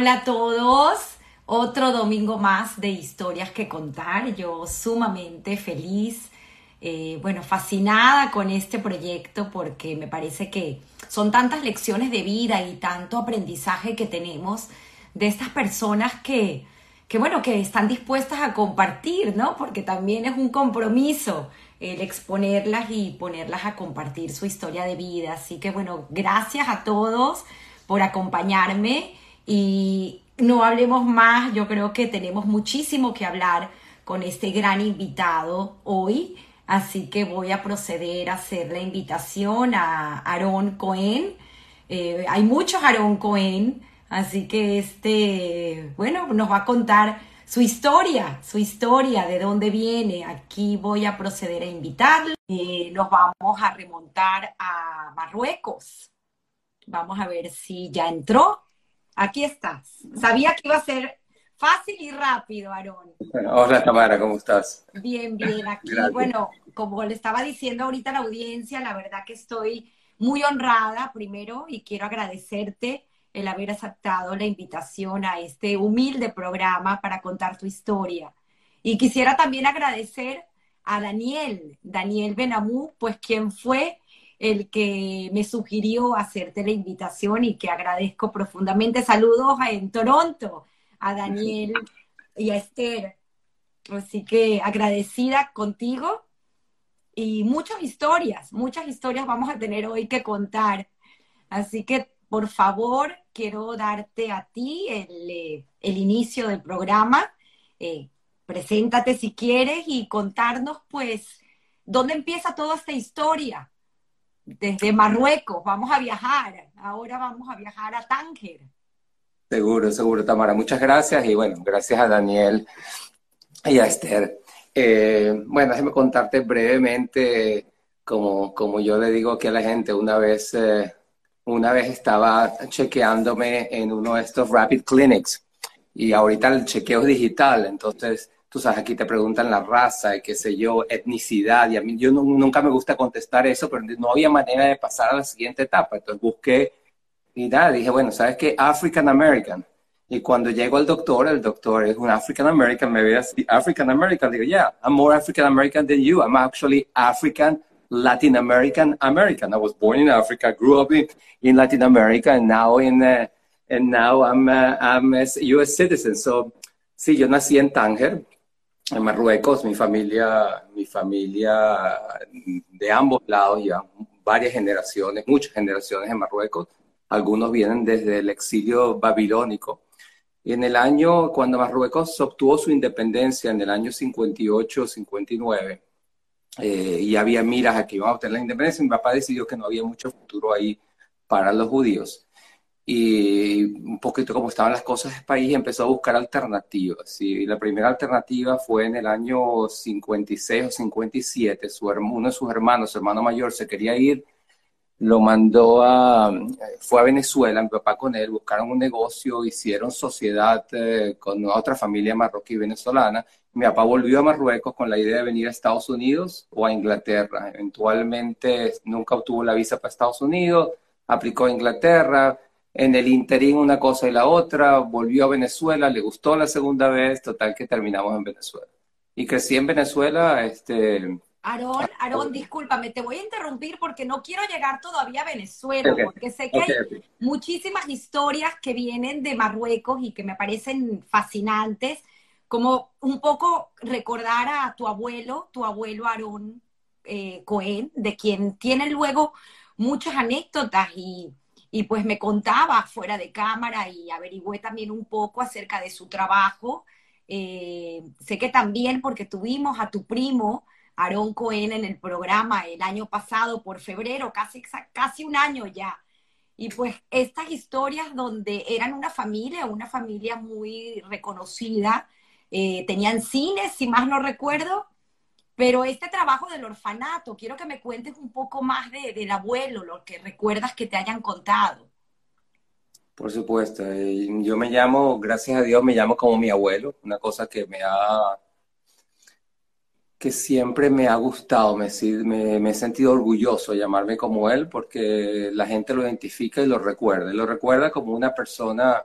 Hola a todos. Otro domingo más de historias que contar. Yo sumamente feliz, eh, bueno, fascinada con este proyecto porque me parece que son tantas lecciones de vida y tanto aprendizaje que tenemos de estas personas que, que bueno, que están dispuestas a compartir, ¿no? Porque también es un compromiso el exponerlas y ponerlas a compartir su historia de vida. Así que bueno, gracias a todos por acompañarme y no hablemos más, yo creo que tenemos muchísimo que hablar con este gran invitado hoy, así que voy a proceder a hacer la invitación a Aaron Cohen. Eh, hay muchos Aaron Cohen, así que este, bueno, nos va a contar su historia, su historia, de dónde viene. Aquí voy a proceder a invitarle. Eh, nos vamos a remontar a Marruecos. Vamos a ver si ya entró. Aquí estás. Sabía que iba a ser fácil y rápido, Aarón. hola Tamara, ¿cómo estás? Bien, bien. Aquí, bueno, como le estaba diciendo ahorita a la audiencia, la verdad que estoy muy honrada primero y quiero agradecerte el haber aceptado la invitación a este humilde programa para contar tu historia. Y quisiera también agradecer a Daniel, Daniel Benamú, pues quien fue el que me sugirió hacerte la invitación y que agradezco profundamente. Saludos en Toronto a Daniel y a Esther. Así que agradecida contigo y muchas historias, muchas historias vamos a tener hoy que contar. Así que por favor, quiero darte a ti el, eh, inicio del programa. Eh, preséntate si quieres y contarnos, pues, dónde empieza toda esta historia. Desde Marruecos, vamos a viajar. Ahora vamos a viajar a Tánger. Seguro, seguro, Tamara. Muchas gracias y bueno, gracias a Daniel y a Esther. Eh, bueno, déjame contarte brevemente, como, como yo le digo aquí a la gente, una vez una vez estaba chequeándome en uno de estos Rapid Clinics y ahorita el chequeo es digital, entonces tú sabes, aquí te preguntan la raza y qué sé yo, etnicidad, y a mí yo nunca me gusta contestar eso, pero no había manera de pasar a la siguiente etapa, entonces busqué y nada, dije, bueno, ¿sabes qué? African American. Y cuando llego al doctor, el doctor es un African American, me ve así, African American, digo, yeah, I'm more African American than you, I'm actually African Latin American American. I was born in Africa, grew up in, in Latin America, and now in uh, and now I'm uh, I'm a U.S. citizen. So, sí, yo nací en Tánger, en Marruecos. Mi familia, mi familia de ambos lados ya varias generaciones, muchas generaciones en Marruecos. Algunos vienen desde el exilio babilónico. Y en el año, cuando Marruecos obtuvo su independencia, en el año 58-59, eh, y había miras a que iban a obtener la independencia, mi papá decidió que no había mucho futuro ahí para los judíos. Y un poquito como estaban las cosas el país, empezó a buscar alternativas. Y la primera alternativa fue en el año 56 o 57. Su, uno de sus hermanos, su hermano mayor, se quería ir lo mandó a, fue a Venezuela, mi papá con él, buscaron un negocio, hicieron sociedad eh, con otra familia marroquí venezolana. Mi papá volvió a Marruecos con la idea de venir a Estados Unidos o a Inglaterra. Eventualmente nunca obtuvo la visa para Estados Unidos, aplicó a Inglaterra, en el interín una cosa y la otra, volvió a Venezuela, le gustó la segunda vez, total que terminamos en Venezuela. Y crecí en Venezuela, este, Aarón, Aarón, discúlpame, te voy a interrumpir porque no quiero llegar todavía a Venezuela, porque sé que hay muchísimas historias que vienen de Marruecos y que me parecen fascinantes, como un poco recordar a tu abuelo, tu abuelo Aarón eh, Cohen, de quien tiene luego muchas anécdotas y, pues me contaba fuera de cámara y averigüé también un poco acerca de su trabajo. Eh, sé que también porque tuvimos a tu primo, Aarón Cohen en el programa el año pasado, por febrero, casi, casi un año ya. Y pues estas historias donde eran una familia, una familia muy reconocida, eh, tenían cines, si más no recuerdo, pero este trabajo del orfanato, quiero que me cuentes un poco más del abuelo, lo que recuerdas que te hayan contado. Por supuesto, eh, yo me llamo, gracias a Dios, me llamo como mi abuelo, una cosa que me ha que siempre me ha gustado, me, me, he sentido orgulloso de llamarme como él porque la gente lo identifica y lo recuerda. Y lo recuerda como una persona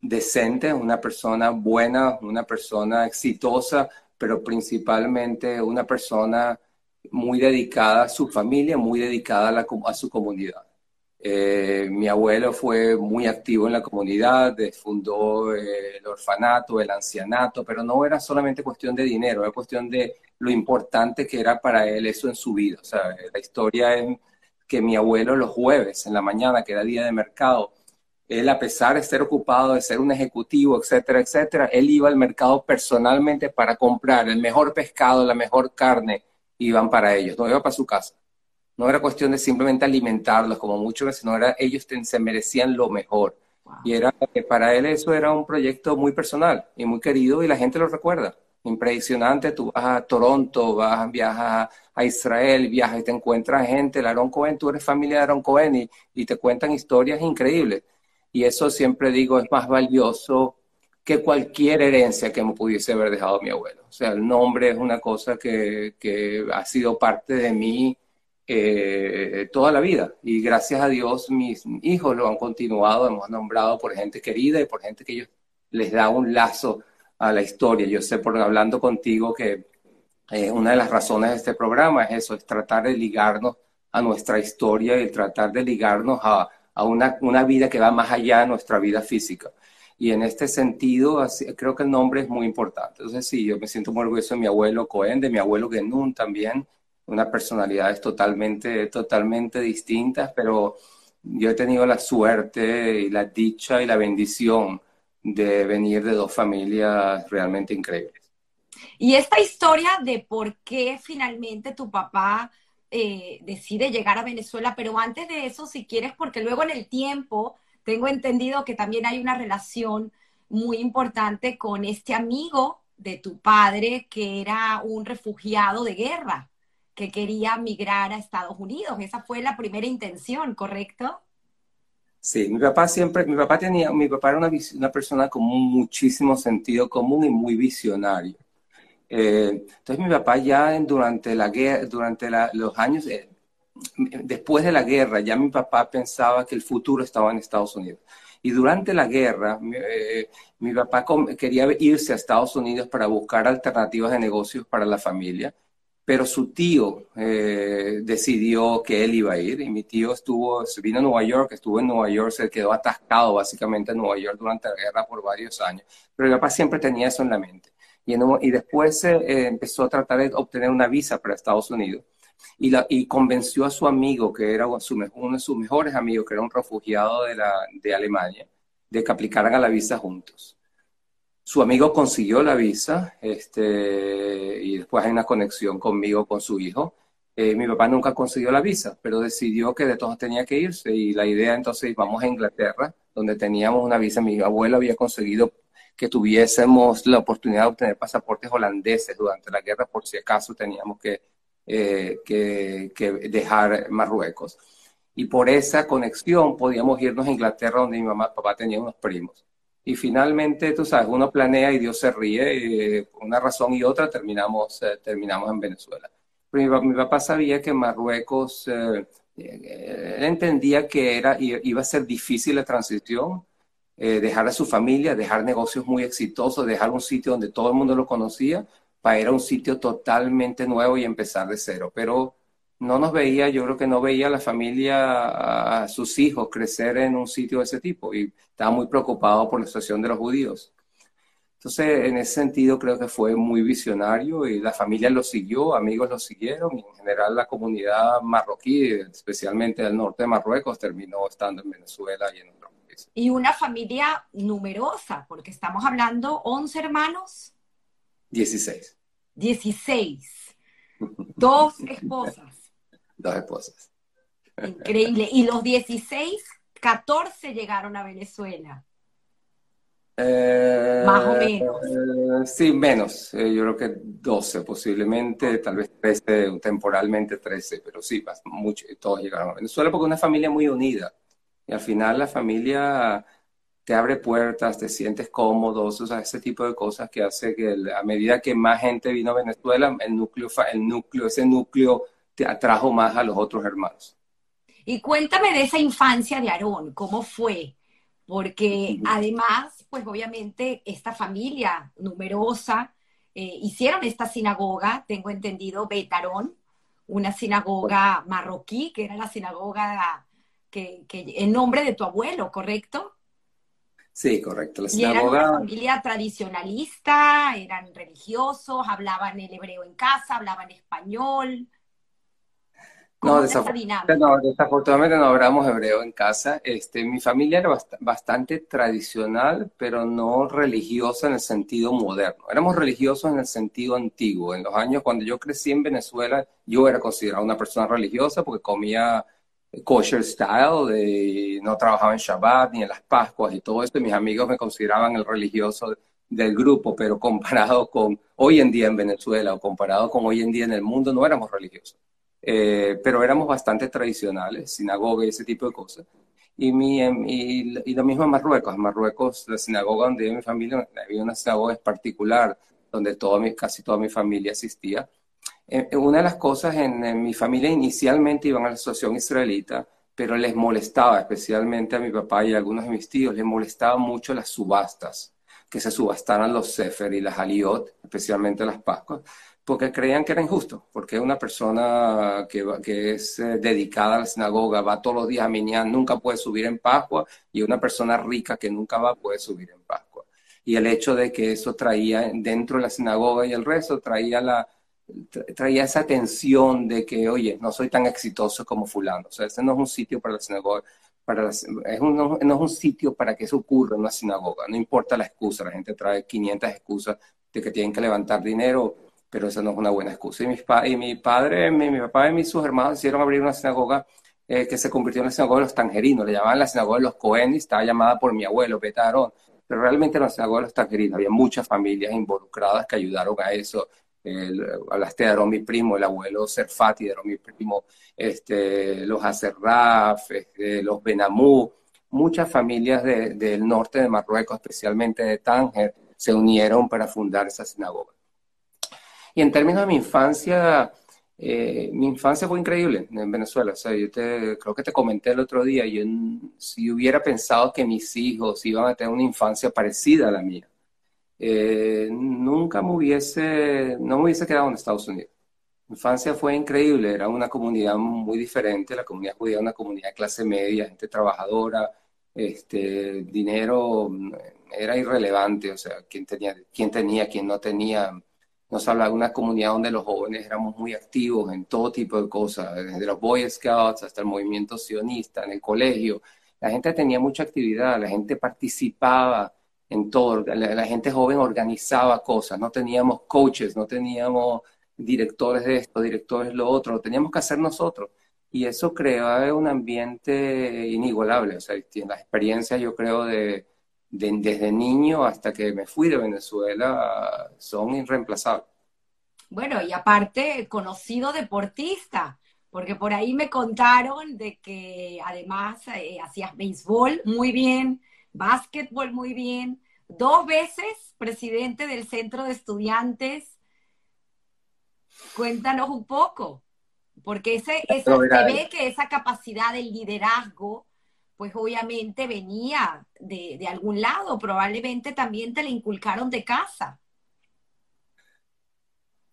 decente, una persona buena, una persona exitosa, pero principalmente una persona muy dedicada a su familia, muy dedicada a, su comunidad. Eh, mi abuelo fue muy activo en la comunidad, fundó eh, el orfanato, el ancianato, pero no era solamente cuestión de dinero, era cuestión de lo importante que era para él eso en su vida. O sea, la historia es que mi abuelo los jueves en la mañana, que era día de mercado, él a pesar de estar ocupado, de ser un ejecutivo, etcétera, etcétera, él iba al mercado personalmente para comprar el mejor pescado, la mejor carne, iban para ellos, no iba para su casa. No era cuestión de simplemente alimentarlos como muchos, sino era ellos se merecían lo mejor. Y era para él eso era un proyecto muy personal y muy querido y la gente lo recuerda. Impresionante, tú vas a Toronto, vas, viajas a Israel, viajas y te encuentras gente, el Aaron Cohen, tú eres familia de Aaron Cohen y, y te cuentan historias increíbles. Y eso siempre digo es más valioso que cualquier herencia que me pudiese haber dejado mi abuelo. O sea, el nombre es una cosa que, que ha sido parte de mí eh, toda la vida. Y gracias a Dios mis hijos lo han continuado, hemos nombrado por gente querida y por gente que ellos les da un lazo a la historia. Yo sé por hablando contigo que eh, una de las razones de este programa es eso, es tratar de ligarnos a nuestra historia y tratar de ligarnos a, a una, una, vida que va más allá de nuestra vida física. Y en este sentido, creo que el nombre es muy importante. Entonces, sí, yo me siento muy orgulloso de mi abuelo Cohen, de mi abuelo Genún también, unas personalidades totalmente, totalmente distintas, pero yo he tenido la suerte y la dicha y la bendición de venir de dos familias realmente increíbles. Y esta historia de por qué finalmente tu papá eh, decide llegar a Venezuela, pero antes de eso, si quieres, porque luego en el tiempo tengo entendido que también hay una relación muy importante con este amigo de tu padre que era un refugiado de guerra, que quería migrar a Estados Unidos. Esa fue la primera intención, ¿correcto? Sí, mi papá siempre, mi papá tenía, mi papá era una, una persona con muchísimo sentido común y muy visionario. Eh, entonces mi papá ya durante, la guerra, durante los años, eh, después de la guerra, ya mi papá pensaba que el futuro estaba en Estados Unidos. Y durante la guerra, eh, mi papá quería irse a Estados Unidos para buscar alternativas de negocios para la familia, pero su tío decidió que él iba a ir y mi tío estuvo, se vino a Nueva York, estuvo en Nueva York, se quedó atascado básicamente en Nueva York durante la guerra por varios años. Pero mi papá siempre tenía eso en la mente y, después eh, empezó a tratar de obtener una visa para Estados Unidos y, convenció a su amigo, que era uno de sus mejores amigos, que era un refugiado de Alemania, de que aplicaran a la visa juntos. Su amigo consiguió la visa este, y después hay una conexión conmigo, con su hijo. Eh, mi papá nunca consiguió la visa, pero decidió que de todos tenía que irse y la idea entonces vamos a Inglaterra, donde teníamos una visa. Mi abuelo había conseguido que tuviésemos la oportunidad de obtener pasaportes holandeses durante la guerra por si acaso teníamos que, eh, que, que, dejar Marruecos. Y por esa conexión podíamos irnos a Inglaterra donde mi mamá papá tenía unos primos. Y finalmente, tú sabes, uno planea y Dios se ríe, y, eh, una razón y otra terminamos, eh, terminamos en Venezuela. Pero mi, papá sabía que Marruecos, él entendía que era, iba a ser difícil la transición, eh, dejar a su familia, dejar negocios muy exitosos, dejar un sitio donde todo el mundo lo conocía, para ir a un sitio totalmente nuevo y empezar de cero. Pero no nos veía, yo creo que no veía a la familia, a sus hijos crecer en un sitio de ese tipo y estaba muy preocupado por la situación de los judíos. Entonces, en ese sentido, creo que fue muy visionario y la familia lo siguió, amigos lo siguieron y en general la comunidad marroquí, especialmente del norte de Marruecos, terminó estando en Venezuela y en y una familia numerosa, porque estamos hablando 11 hermanos. 16. 16. Dos esposas. Dos esposas. Increíble. Y los 16, 14 llegaron a Venezuela. Eh, Más o menos. sí, menos. Eh, yo creo que 12 posiblemente, tal vez 13, temporalmente 13, pero sí, mucho, todos llegaron a Venezuela porque es una familia muy unida. Y al final la familia te abre puertas, te sientes cómodo, o sea, ese tipo de cosas que hace que a medida que más gente vino a Venezuela, el núcleo, el núcleo, ese núcleo te atrajo más a los otros hermanos. Y cuéntame de esa infancia de Aarón, ¿cómo fue? porque además, pues obviamente esta familia numerosa eh, hicieron esta sinagoga, tengo entendido, Betarón, una sinagoga marroquí, que era la sinagoga que, en nombre de tu abuelo, ¿correcto? Sí, correcto. La. Y era una familia tradicionalista, eran religiosos, hablaban el hebreo en casa, hablaban español. No, desafortunadamente no, hablamos hebreo en casa. Este, mi familia era bastante tradicional, pero no religiosa en el sentido moderno. Éramos religiosos en el sentido antiguo. En los años cuando yo crecí en Venezuela, yo era considerado una persona religiosa porque comía kosher style, de, no trabajaba en Shabbat ni en las Pascuas y todo esto. mis amigos me consideraban el religioso del grupo, pero comparado con hoy en día en Venezuela o comparado con hoy en día en el mundo, no éramos religiosos. Eh, pero éramos bastante tradicionales, sinagoga y ese tipo de cosas. Y, mi, y, lo mismo en Marruecos. En Marruecos, la sinagoga donde vive mi familia, había una sinagoga particular donde toda casi toda mi familia asistía. Eh, eh, una de las cosas en, mi familia inicialmente iban a la asociación israelita, pero les molestaba, especialmente a mi papá y a algunos de mis tíos, les molestaba mucho las subastas, que se subastaran los sefer y las aliot, especialmente las pascuas, porque creían que era injusto, porque una persona que, es eh, dedicada a la sinagoga, va todos los días a Minyan, nunca puede subir en Pascua, y una persona rica que nunca va puede subir en Pascua. Y el hecho de que eso traía dentro de la sinagoga y el resto, traía la, traía esa tensión de que, oye, no soy tan exitoso como fulano. O sea, ese no es un sitio para la sinagoga, para es un, no, es un sitio para que eso ocurra en una sinagoga. No importa la excusa, la gente trae 500 excusas de que tienen que levantar dinero, pero esa no es una buena excusa. Y, mis y mi padre, mi, papá y sus hermanos hicieron abrir una sinagoga eh, que se convirtió en la sinagoga de los tangerinos. Le llamaban la sinagoga de los Cohen estaba llamada por mi abuelo, Betarón. Pero realmente era la sinagoga de los tangerinos. Había muchas familias involucradas que ayudaron a eso el, hablaste de primo, el abuelo Serfati de mi primo, este, los Acerraf, este, los Benamú, muchas familias del norte de Marruecos, especialmente de Tánger, se unieron para fundar esa sinagoga. Y en términos de mi infancia, eh, mi infancia fue increíble en Venezuela. O sea, yo te, creo que te comenté el otro día, yo si hubiera pensado que mis hijos iban a tener una infancia parecida a la mía, eh, nunca me hubiese, no me hubiese quedado en Estados Unidos. Mi infancia fue increíble, era una comunidad muy diferente, la comunidad judía era una comunidad de clase media, gente trabajadora, este, dinero mm, era irrelevante, o sea, quién tenía, quién tenía, quién no tenía. Nos hablaba de una comunidad donde los jóvenes éramos muy activos en todo tipo de cosas, desde los Boy Scouts hasta el movimiento sionista, en el colegio. La gente tenía mucha actividad, la gente participaba, en todo. La, gente joven organizaba cosas, no teníamos coaches, no teníamos directores de esto, directores de lo otro, lo teníamos que hacer nosotros. Y eso creaba un ambiente inigualable. O sea, las experiencias, yo creo, de, desde niño hasta que me fui de Venezuela son irreemplazables. Bueno, y aparte, conocido deportista, porque por ahí me contaron de que además eh, hacías béisbol muy bien, básquetbol muy bien, dos veces presidente del centro de estudiantes. Cuéntanos un poco, porque ese, esa, se ve que esa capacidad del liderazgo, pues obviamente venía de, de algún lado, probablemente también te la inculcaron de casa.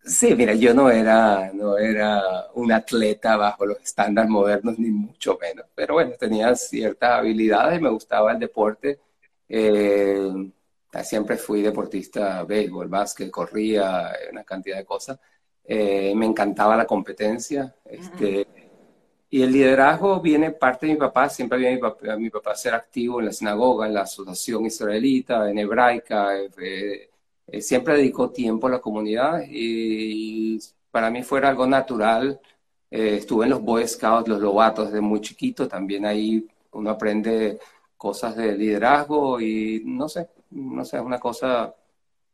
Sí, mira, yo no era, no era un atleta bajo los estándares modernos, ni mucho menos, pero bueno, tenía ciertas habilidades, me gustaba el deporte. Eh, siempre fui deportista, béisbol, básquet, corría, una cantidad de cosas. Eh, me encantaba la competencia. Este, y el liderazgo viene parte de mi papá, siempre viene mi papá, mi papá ser activo en la sinagoga, en la asociación israelita, en hebraica, eh, eh, siempre dedicó tiempo a la comunidad y, para mí fue algo natural. Eh, estuve en los Boy Scouts, los Lobatos desde muy chiquito, también ahí uno aprende cosas de liderazgo y no sé, no sé, una cosa,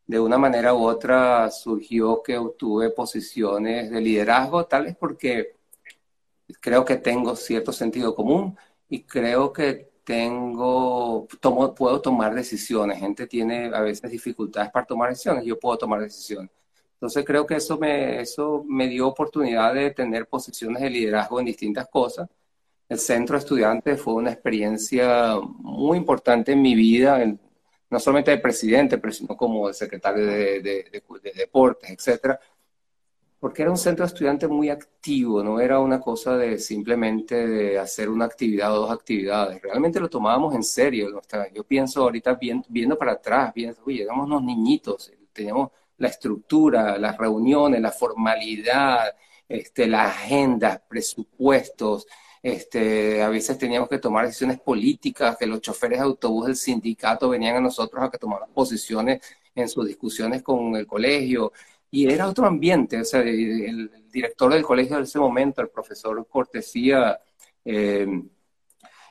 de una manera u otra surgió que obtuve posiciones de liderazgo, tal vez porque creo que tengo cierto sentido común y creo que tengo, tomo, puedo tomar decisiones. Gente tiene a veces dificultades para tomar decisiones, yo puedo tomar decisiones. Entonces creo que eso me, eso me dio oportunidad de tener posiciones de liderazgo en distintas cosas el centro de estudiantes fue una experiencia muy importante en mi vida, no solamente de presidente, pero sino como de secretario de, de, de deportes, etcétera porque era un centro de estudiantes muy activo, no era una cosa de simplemente de hacer una actividad o dos actividades, realmente lo tomábamos en serio. Yo pienso ahorita viendo, para atrás, viendo, oye, éramos unos niñitos, teníamos la estructura, las reuniones, la formalidad, este, las agendas, presupuestos, este, a veces teníamos que tomar decisiones políticas, que los choferes de autobús del sindicato venían a nosotros a que tomáramos posiciones en sus discusiones con el colegio y era otro ambiente, o sea, el, director del colegio de ese momento, el profesor Cortesía, eh,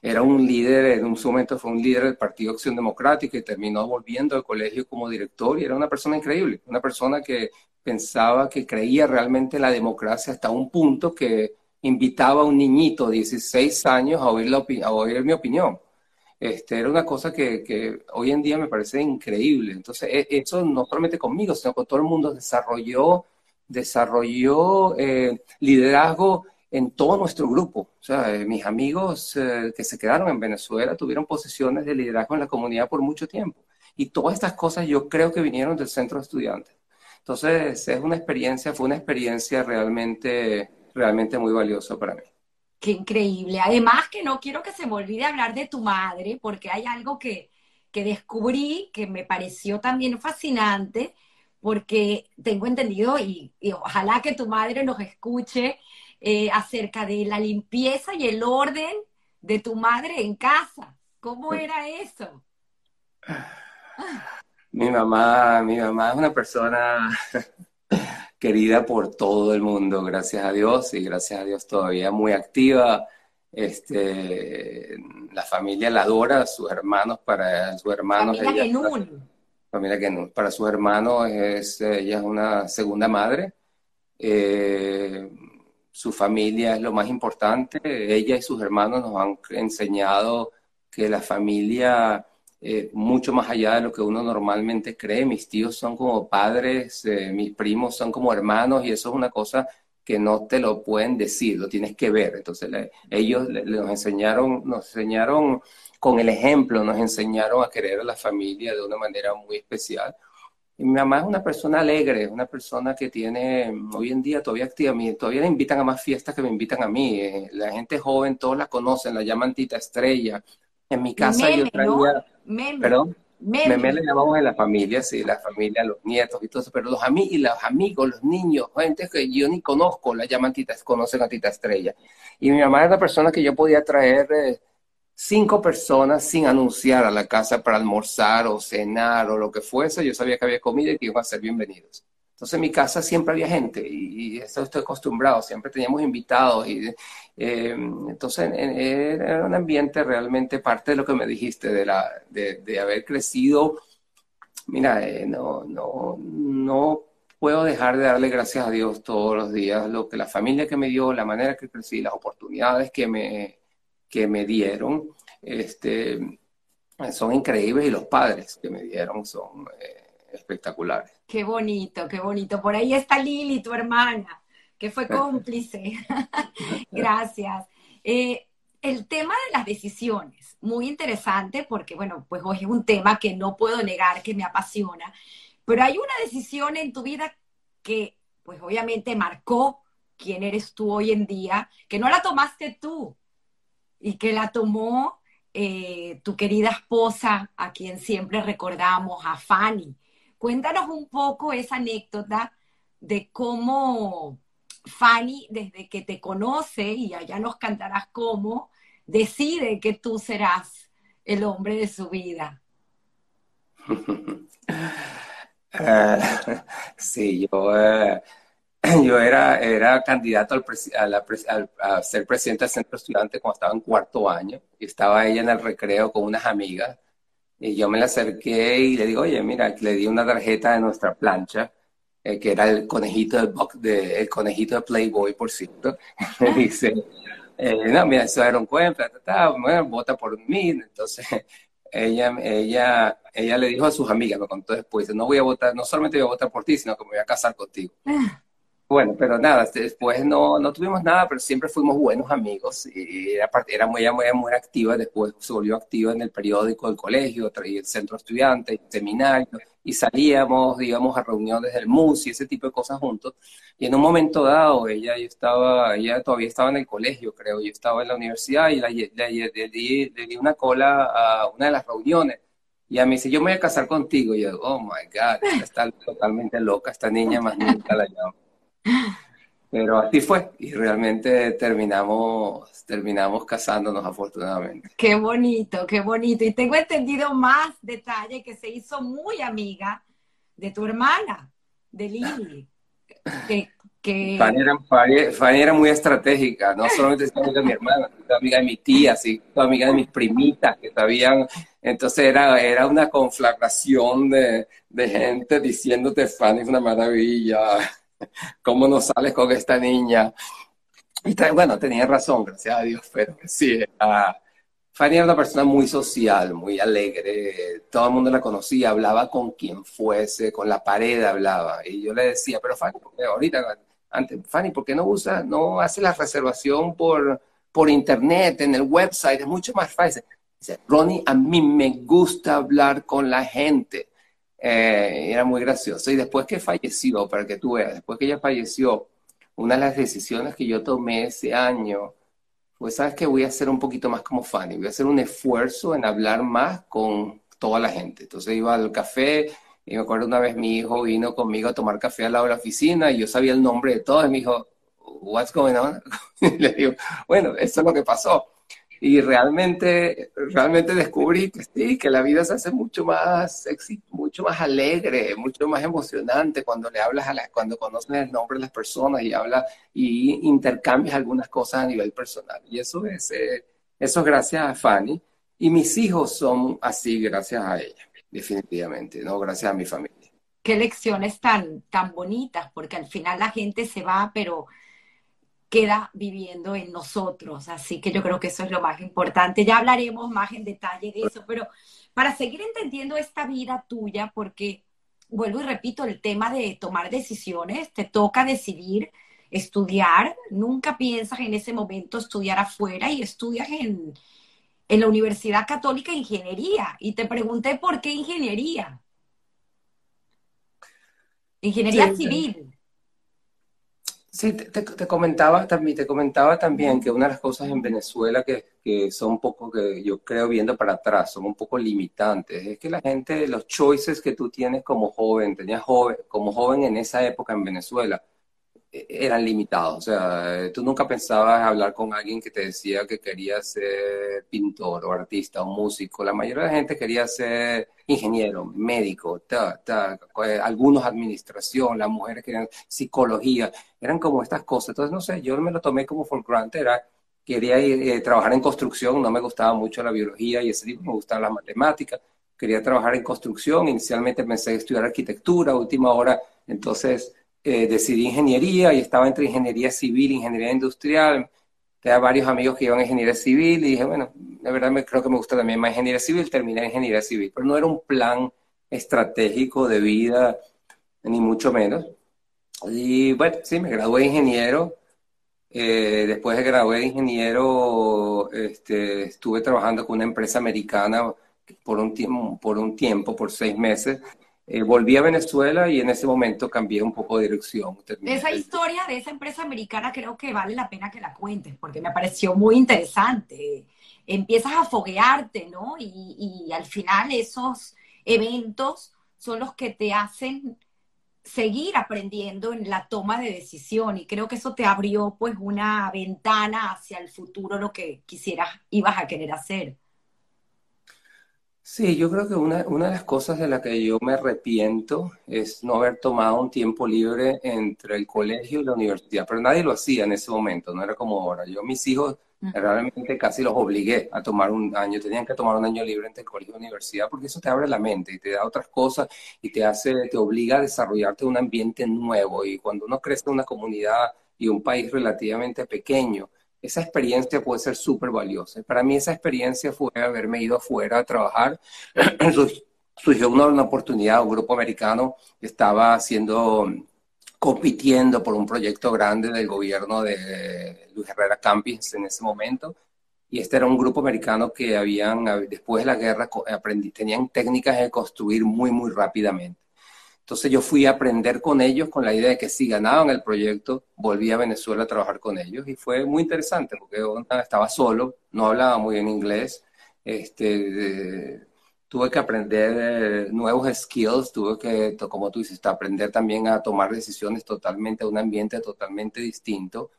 era un líder, en un momento fue un líder del Partido Acción Democrática y terminó volviendo al colegio como director y era una persona increíble, una persona que pensaba que creía realmente la democracia hasta un punto que invitaba a un niñito de 16 años a oír, la, a oír mi opinión. Este, era una cosa que, hoy en día me parece increíble. Entonces, e, eso no solamente conmigo, sino con todo el mundo desarrolló, desarrolló eh, liderazgo en todo nuestro grupo. O sea, eh, mis amigos eh, que se quedaron en Venezuela tuvieron posiciones de liderazgo en la comunidad por mucho tiempo. Y todas estas cosas yo creo que vinieron del centro de estudiantes. Entonces, es una experiencia, fue una experiencia realmente, realmente muy valiosa para mí. Qué increíble. Además que no quiero que se me olvide hablar de tu madre, porque hay algo que, descubrí que me pareció también fascinante, porque tengo entendido, y, ojalá que tu madre nos escuche, eh, acerca de la limpieza y el orden de tu madre en casa. ¿Cómo era eso? Mi mamá, mi mamá es una persona querida por todo el mundo, gracias a Dios, y gracias a Dios todavía muy activa. Este, la familia la adora, sus hermanos, para sus hermanos. Familia ella, Familia Genún. Para sus hermanos es, ella es una segunda madre. Eh, su familia es lo más importante. Ella y sus hermanos nos han enseñado que la familia eh, mucho más allá de lo que uno normalmente cree. Mis tíos son como padres, eh, mis primos son como hermanos y eso es una cosa que no te lo pueden decir, lo tienes que ver. Entonces ellos nos enseñaron, nos enseñaron con el ejemplo, nos enseñaron a querer a la familia de una manera muy especial. Y mi mamá es una persona alegre, una persona que tiene, hoy en día todavía activa, todavía le invitan a más fiestas que me invitan a mí. Eh, la gente joven, todos la conocen, la llaman Tita Estrella. En mi casa yo traía... Meme. ¿Perdón? Meme. le llamamos en la familia, sí, la familia, los nietos y todo eso, pero los, amigos, y los amigos, los niños, gente que yo ni conozco, la llaman Tita, conocen a Tita Estrella. Y mi mamá era la persona que yo podía traer eh, cinco personas sin anunciar a la casa para almorzar o cenar o lo que fuese. Yo sabía que había comida y que iban a ser bienvenidos. Entonces en mi casa siempre había gente y, eso estoy acostumbrado, siempre teníamos invitados y eh, entonces era un ambiente realmente parte de lo que me dijiste, de, de, haber crecido. Mira, eh, no, no, no puedo dejar de darle gracias a Dios todos los días, lo que la familia que me dio, la manera que crecí, las oportunidades que me, que me dieron, este, son increíbles y los padres que me dieron son... Eh, espectaculares. Qué bonito, qué bonito. Por ahí está Lili, tu hermana, que fue cómplice. Gracias. Eh, el tema de las decisiones, muy interesante porque, bueno, pues hoy es un tema que no puedo negar que me apasiona, pero hay una decisión en tu vida que, pues obviamente marcó quién eres tú hoy en día, que no la tomaste tú y que la tomó eh, tu querida esposa, a quien siempre recordamos, a Fanny. Cuéntanos un poco esa anécdota de cómo Fanny, desde que te conoce, y allá nos cantarás cómo, decide que tú serás el hombre de su vida. Sí, yo, eh, yo era, era candidato a, ser presidente del centro estudiante cuando estaba en cuarto año y estaba ella en el recreo con unas amigas y yo me le acerqué y le digo, oye, mira, le di una tarjeta de nuestra plancha, eh, que era el conejito de, el conejito de Playboy, por cierto. me dice, eh, no, mira, eso era un cuento, bueno, vota por mí. Entonces, ella, ella, ella le dijo a sus amigas, me contó después, no voy a votar, no solamente voy a votar por ti, sino que me voy a casar contigo. Bueno, pero nada, después no, no tuvimos nada, pero siempre fuimos buenos amigos. Y era, era muy, muy, muy activa, después se volvió activa en el periódico del colegio, y el centro estudiante, el seminario, y salíamos, íbamos a reuniones del MUS y ese tipo de cosas juntos. Y en un momento dado, ella, yo estaba, ella todavía estaba en el colegio, creo, yo estaba en la universidad y le, le, di una cola a una de las reuniones. Y a mí dice, yo me voy a casar contigo. Y yo, oh my God, está totalmente loca esta niña, más nunca la llamo. Pero así fue y realmente terminamos, terminamos casándonos afortunadamente. Qué bonito, qué bonito. Y tengo entendido más detalle que se hizo muy amiga de tu hermana, de Lili. Que, que... Fanny, era, muy estratégica, no solamente es amiga de mi hermana, es amiga de mi tía, sí, amiga de mis primitas que sabían. Entonces era, era una conflagración de, de gente diciéndote Fanny es una maravilla ¿Cómo no sales con esta niña? Y bueno, tenía razón, gracias a Dios, pero sí, Fanny era una persona muy social, muy alegre, todo el mundo la conocía, hablaba con quien fuese, con la pared hablaba, y yo le decía, pero Fanny, ahorita, antes, Fanny, ¿por qué no usa, no hace la reservación por, por internet, en el website? Es mucho más fácil. Dice, Ronnie, a mí me gusta hablar con la gente. Eh, era muy gracioso. Y después que falleció, para que tú veas, después que ella falleció, una de las decisiones que yo tomé ese año fue, sabes que voy a hacer un poquito más como Fanny, voy a hacer un esfuerzo en hablar más con toda la gente. Entonces iba al café y me acuerdo una vez mi hijo vino conmigo a tomar café al lado de la oficina y yo sabía el nombre de todos y me dijo, what's going on? le digo, bueno, eso es lo que pasó y realmente, realmente descubrí que sí, que la vida se hace mucho más mucho más alegre, mucho más emocionante cuando le hablas a las, cuando conoces el nombre de las personas y hablas y intercambias algunas cosas a nivel personal. Y eso es, eh, eso es gracias a Fanny. Y mis hijos son así gracias a ella, definitivamente, no gracias a mi familia. Qué lecciones tan, tan bonitas, porque al final la gente se va, pero queda viviendo en nosotros. Así que yo creo que eso es lo más importante. Ya hablaremos más en detalle de eso, pero para seguir entendiendo esta vida tuya, porque vuelvo y repito, el tema de tomar decisiones, te toca decidir estudiar, nunca piensas en ese momento estudiar afuera y estudias en, en la Universidad Católica Ingeniería. Y te pregunté por qué ingeniería. Ingeniería civil. Sí, te, comentaba también, te comentaba también que una de las cosas en Venezuela que, que, son un poco, que yo creo viendo para atrás, son un poco limitantes, es que la gente, los choices que tú tienes como joven, tenías joven, como joven en esa época en Venezuela, eran limitados. O sea, tú nunca pensabas hablar con alguien que te decía que quería ser pintor o artista o músico. La mayoría de la gente quería ser ingeniero, médico, eh, algunos administración, las mujeres querían psicología. Eran como estas cosas. Entonces, no sé, yo me lo tomé como for granted. Era, quería ir, eh, trabajar en construcción, no me gustaba mucho la biología y ese tipo, me gustaban las matemáticas. Quería trabajar en construcción. Inicialmente pensé estudiar arquitectura, última hora, entonces eh, decidí ingeniería y estaba entre ingeniería civil ingeniería industrial. Tenía varios amigos que iban a ingeniería civil y dije, bueno, la verdad me, creo que me gusta también más ingeniería civil, terminé en ingeniería civil, pero no era un plan estratégico de vida, ni mucho menos. Y bueno, sí, me gradué de ingeniero. Eh, después de gradué de ingeniero, este, estuve trabajando con una empresa americana por un, tiempo, por un tiempo, por seis meses, eh, volví a Venezuela y en ese momento cambié un poco de dirección. esa historia de esa empresa americana creo que vale la pena que la cuentes porque me pareció muy interesante. Empiezas a foguearte, ¿no? Y, y al final esos eventos son los que te hacen seguir aprendiendo en la toma de decisión y creo que eso te abrió pues una ventana hacia el futuro, lo que quisieras, ibas a querer hacer. Sí, yo creo que una, una de las cosas de las que yo me arrepiento es no haber tomado un tiempo libre entre el colegio y la universidad, pero nadie lo hacía en ese momento, no era como ahora. Yo mis hijos realmente casi los obligué a tomar un año, tenían que tomar un año libre entre el colegio y la universidad porque eso te abre la mente y te da otras cosas y te hace, te obliga a desarrollarte un ambiente nuevo y cuando uno crece en una comunidad y un país relativamente pequeño, esa experiencia puede ser súper valiosa. Para mí esa experiencia fue haberme ido afuera a trabajar. Surgió una, una oportunidad, un grupo americano estaba haciendo compitiendo por un proyecto grande del gobierno de Luis Herrera Campis en ese momento. Y este era un grupo americano que habían, después de la guerra, aprendí, tenían técnicas de construir muy, muy rápidamente. Entonces yo fui a aprender con ellos con la idea de que si ganaban el proyecto, volvía a Venezuela a trabajar con ellos. Y fue muy interesante porque estaba solo, no hablaba muy bien inglés. Este, tuve que aprender nuevos skills, tuve que, como tú dices, aprender también a tomar decisiones totalmente, a un ambiente totalmente distinto.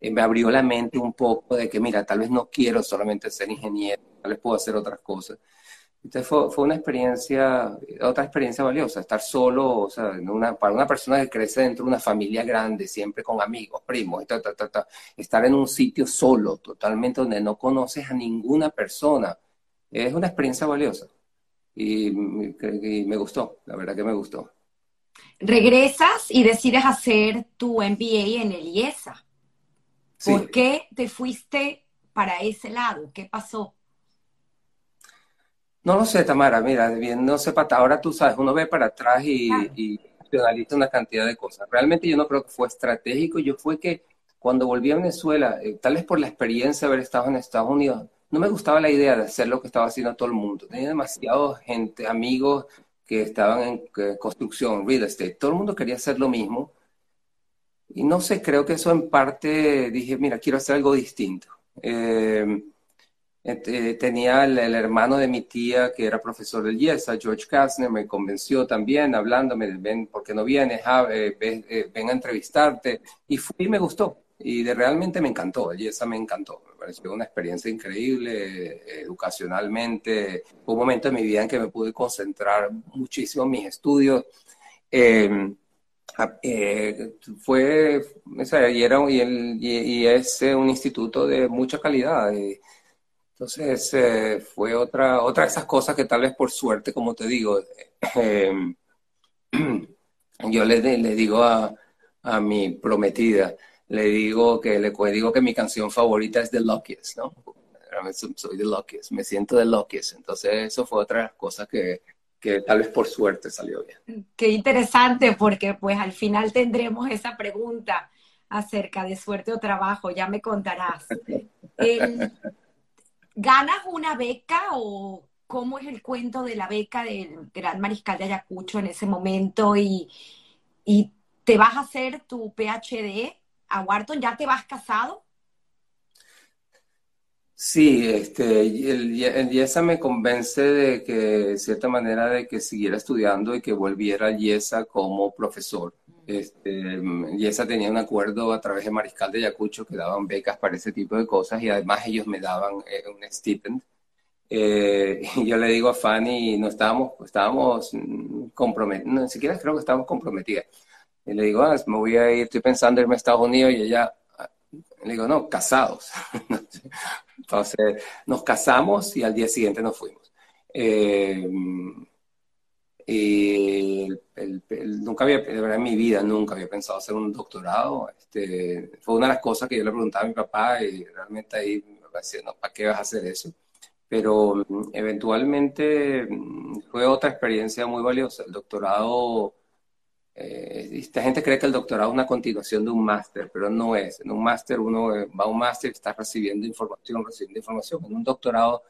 Eh, me abrió la mente un poco de que, mira, tal vez no quiero solamente ser ingeniero, tal vez puedo hacer otras cosas. Entonces fue, fue una experiencia, otra experiencia valiosa, estar solo, o sea, una, para una persona que crece dentro de una familia grande, siempre con amigos, primos, estar en un sitio solo, totalmente donde no conoces a ninguna persona, es una experiencia valiosa y, me gustó, la verdad que me gustó. Regresas y decides hacer tu MBA en el IESA. ¿Por qué te fuiste para ese lado? ¿Qué pasó? No lo sé, Tamara, mira, bien, no sé, ahora tú sabes, uno ve para atrás y, y analiza una cantidad de cosas. Realmente yo no creo que fue estratégico, yo fue que cuando volví a Venezuela, eh, tal vez por la experiencia de haber estado en Estados Unidos, no me gustaba la idea de hacer lo que estaba haciendo todo el mundo. Tenía demasiado gente, amigos que estaban en construcción, real estate. Todo el mundo quería hacer lo mismo. Y no sé, creo que eso en parte dije, mira, quiero hacer algo distinto. Eh, este, tenía el, hermano de mi tía que era profesor del IESA, George Kastner, me convenció también hablándome, ven, ¿por qué no vienes? Ah, eh, eh, ven, a entrevistarte. Y fui y me gustó. Y de, realmente me encantó, el IESA me encantó pareció una experiencia increíble educacionalmente. Fue un momento en mi vida en que me pude concentrar muchísimo en mis estudios. Em, eh, fue, y, era, y, el, y, es un instituto de mucha calidad. Entonces, eh, fue otra, otra de esas cosas que tal vez por suerte, como te digo, em, yo le, le digo a, a mi prometida, le digo que le digo que mi canción favorita es The Luckiest, ¿no? Soy The Luckiest, me siento The Luckiest. Entonces eso fue otra de las cosas que, que tal vez por suerte salió bien. Qué interesante, porque pues al final tendremos esa pregunta acerca de suerte o trabajo, ya me contarás. ¿Ganas una beca o cómo es el cuento de la beca del Gran Mariscal de Ayacucho en ese momento y, y te vas a hacer tu PhD a Wharton, ¿ya te vas casado? Sí, este, el, el IESA me convence de que, de cierta manera, de que siguiera estudiando y que volviera al IESA como profesor. Este, IESA tenía un acuerdo a través de Mariscal de Ayacucho que daban becas para ese tipo de cosas y además ellos me daban eh, un stipend. Eh, y yo le digo a Fanny, no estábamos, estábamos comprometidos, ni siquiera creo que estábamos comprometidas. Y le digo, ah, me voy a ir, estoy pensando en irme a Estados Unidos y ella, le digo, no, casados. Entonces, nos casamos y al día siguiente nos fuimos. Eh, y nunca había, de verdad en mi vida, nunca había pensado hacer un doctorado. Este, fue una de las cosas que yo le preguntaba a mi papá y realmente ahí me parecía, no, ¿para qué vas a hacer eso? Pero eventualmente mm, fue otra experiencia muy valiosa. El doctorado eh, esta gente cree que el doctorado es una continuación de un máster, pero no es. En un máster uno eh, va a un máster y está recibiendo información, recibiendo información. En un doctorado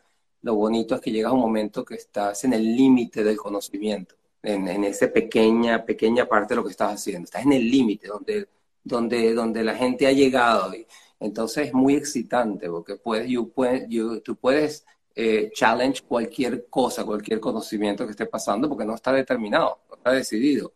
lo bonito es que llegas a un momento que estás en el límite del conocimiento, en, en esa pequeña, pequeña parte de lo que estás haciendo. Estás en el límite donde, donde, donde la gente ha llegado. Y, entonces es muy excitante porque puedes, you, you, tú puedes eh, challenge cualquier cosa, cualquier conocimiento que esté pasando porque no está determinado, no está decidido.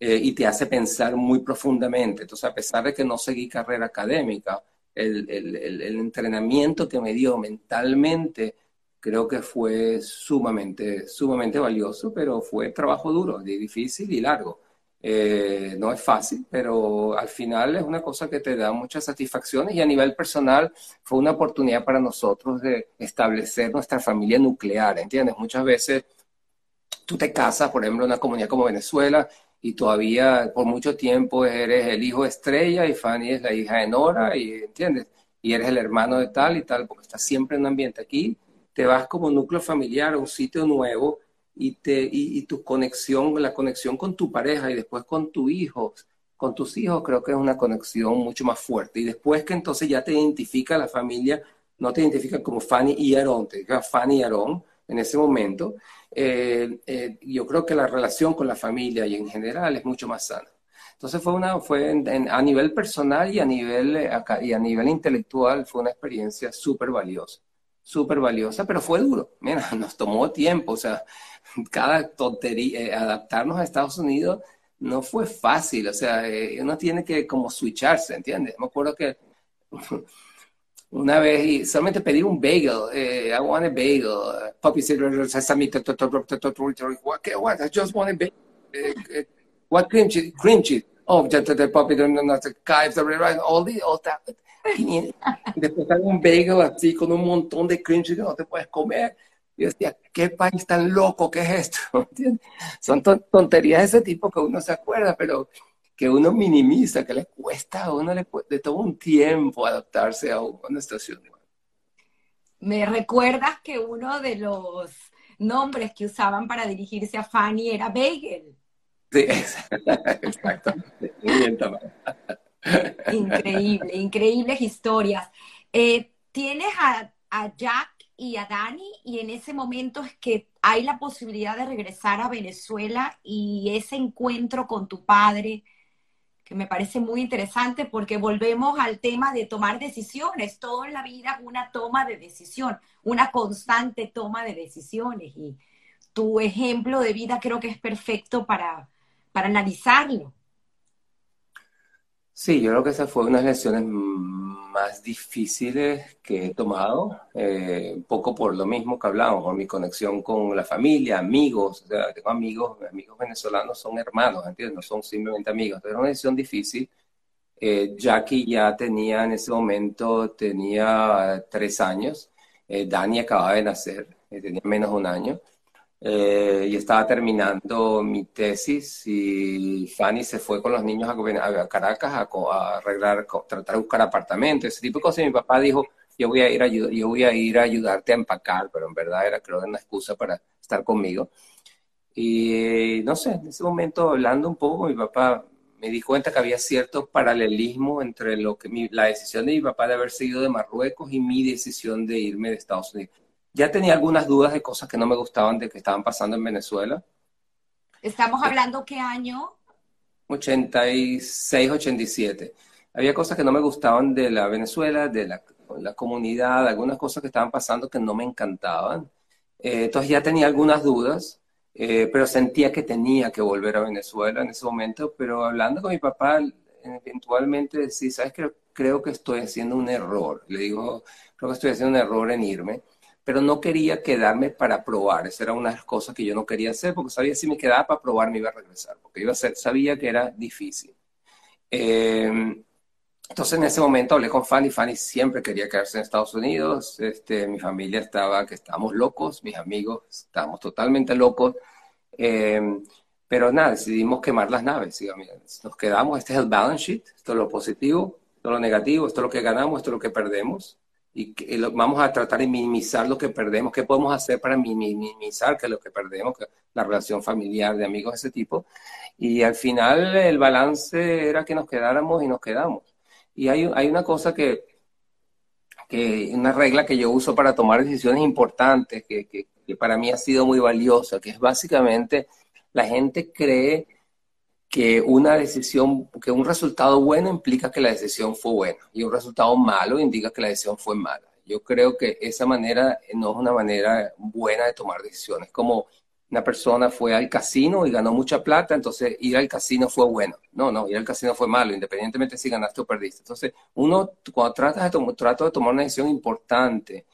Eh, y te hace pensar muy profundamente. Entonces, a pesar de que no seguí carrera académica, el, el, el, entrenamiento que me dio mentalmente creo que fue sumamente, sumamente valioso, pero fue trabajo duro, difícil y largo. Eh, no es fácil, pero al final es una cosa que te da muchas satisfacciones y a nivel personal fue una oportunidad para nosotros de establecer nuestra familia nuclear, ¿entiendes? Muchas veces tú te casas, por ejemplo, en una comunidad como Venezuela y todavía por mucho tiempo eres el hijo estrella y Fanny es la hija de Nora, y entiendes, y eres el hermano de tal y tal, porque estás siempre en un ambiente aquí, te vas como núcleo familiar a un sitio nuevo y, te, y, tu conexión, la conexión con tu pareja y después con tu hijo, con tus hijos creo que es una conexión mucho más fuerte. Y después que entonces ya te identifica la familia, no te identifica como Fanny y Aaron, te identifica Fanny y Aaron en ese momento, eh, eh, yo creo que la relación con la familia y en general es mucho más sana. Entonces fue una, fue a nivel personal y a nivel, eh, y a nivel intelectual fue una experiencia súper valiosa, súper valiosa, pero fue duro. Mira, nos tomó tiempo, o sea, cada tontería, adaptarnos a Estados Unidos no fue fácil, o sea, eh, uno tiene que como switcharse, ¿entiendes? Me acuerdo que una vez solamente pedí un bagel, eh, I want a bagel, puppy said, what, what, I just want a bagel, uh, what cream cheese, cream cheese, oh, the puppy, all, the, all that, después hago un bagel así con un montón de cream que no te puedes comer, yo decía, ¿qué país tan loco que es esto? Son tonterías de ese tipo que uno se acuerda, pero que uno minimiza, que le cuesta a uno le, de todo un tiempo adaptarse a una situación. Me recuerdas que uno de los nombres que usaban para dirigirse a Fanny era Bagel. Sí, exactamente. Increíble, increíbles historias. Eh, ¿Tienes a, a Jack y a Dani y en ese momento es que hay la posibilidad de regresar a Venezuela y ese encuentro con tu padre, que me parece muy interesante porque volvemos al tema de tomar decisiones. Todo en la vida es una toma de decisión, una constante toma de decisiones y tu ejemplo de vida creo que es perfecto para, para analizarlo. Sí, yo creo que esa fue una de las lecciones más difíciles que he tomado, eh, un poco por lo mismo que hablamos, por mi conexión con la familia, amigos, tengo amigos, amigos venezolanos son hermanos, ¿entiendes? No son simplemente amigos, pero era una decisión difícil. Eh, Jackie ya tenía en ese momento, tenía tres años, eh, Dani acababa de nacer, tenía menos de un año. Eh, y estaba terminando mi tesis y Fanny se fue con los niños a, Caracas a, arreglar, tratar de buscar apartamentos, ese tipo de cosas. Y mi papá dijo, yo voy a ir a, yo voy a, ir a ayudarte a empacar, pero en verdad era creo una excusa para estar conmigo. Y no sé, en ese momento hablando un poco, mi papá me di cuenta que había cierto paralelismo entre lo que la decisión de mi papá de haber seguido de Marruecos y mi decisión de irme de Estados Unidos ya tenía algunas dudas de cosas que no me gustaban de que estaban pasando en Venezuela. ¿Estamos hablando qué año? 86, 87. Había cosas que no me gustaban de la Venezuela, de la, la comunidad, algunas cosas que estaban pasando que no me encantaban. Eh, entonces ya tenía algunas dudas, eh, pero sentía que tenía que volver a Venezuela en ese momento. Pero hablando con mi papá, eventualmente sí, ¿sabes? Creo, creo que estoy haciendo un error. Le digo, creo que estoy haciendo un error en irme pero no quería quedarme para probar. Esa era una de las cosas que yo no quería hacer, porque sabía si me quedaba para probar me iba a regresar, porque iba a ser, sabía que era difícil. Eh, entonces en ese momento hablé con Fanny, Fanny siempre quería quedarse en Estados Unidos, este, mi familia estaba, que estábamos locos, mis amigos estábamos totalmente locos, eh, pero nada, decidimos quemar las naves, nos quedamos, este es el balance sheet, esto es lo positivo, esto es lo negativo, esto es lo que ganamos, esto es lo que perdemos, y vamos a tratar de minimizar lo que perdemos, qué podemos hacer para minimizar que lo que perdemos, que la relación familiar, de amigos, ese tipo. Y al final el balance era que nos quedáramos y nos quedamos. Y hay, hay una cosa que, que, una regla que yo uso para tomar decisiones importantes, que, que, que para mí ha sido muy valiosa, que es básicamente la gente cree que una decisión, que un resultado bueno implica que la decisión fue buena y un resultado malo indica que la decisión fue mala. Yo creo que esa manera no es una manera buena de tomar decisiones. Como una persona fue al casino y ganó mucha plata, entonces ir al casino fue bueno. No, no, ir al casino fue malo, independientemente si ganaste o perdiste. Entonces, uno, cuando tratas de, trato de tomar una decisión importante,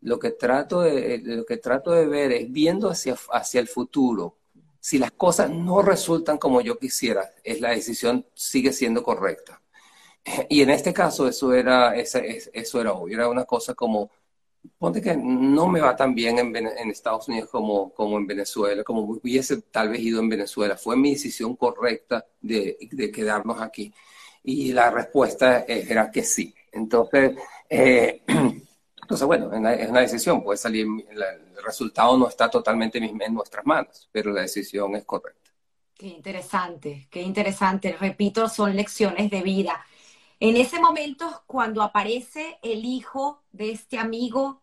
lo que trato de, lo que trato de ver es viendo hacia, hacia el futuro, si las cosas no resultan como yo quisiera, es la decisión sigue siendo correcta. Y en este caso eso era, eso era obvio, una cosa como, ponte que no me va tan bien en, Estados Unidos como, como en Venezuela, como hubiese tal vez ido en Venezuela. Fue mi decisión correcta de, quedarnos aquí. Y la respuesta era que sí. Entonces, eh, entonces bueno, es una decisión, puede salir, el resultado no está totalmente en nuestras manos, pero la decisión es correcta. Qué interesante, qué interesante. Repito, son lecciones de vida. En ese momento, cuando aparece el hijo de este amigo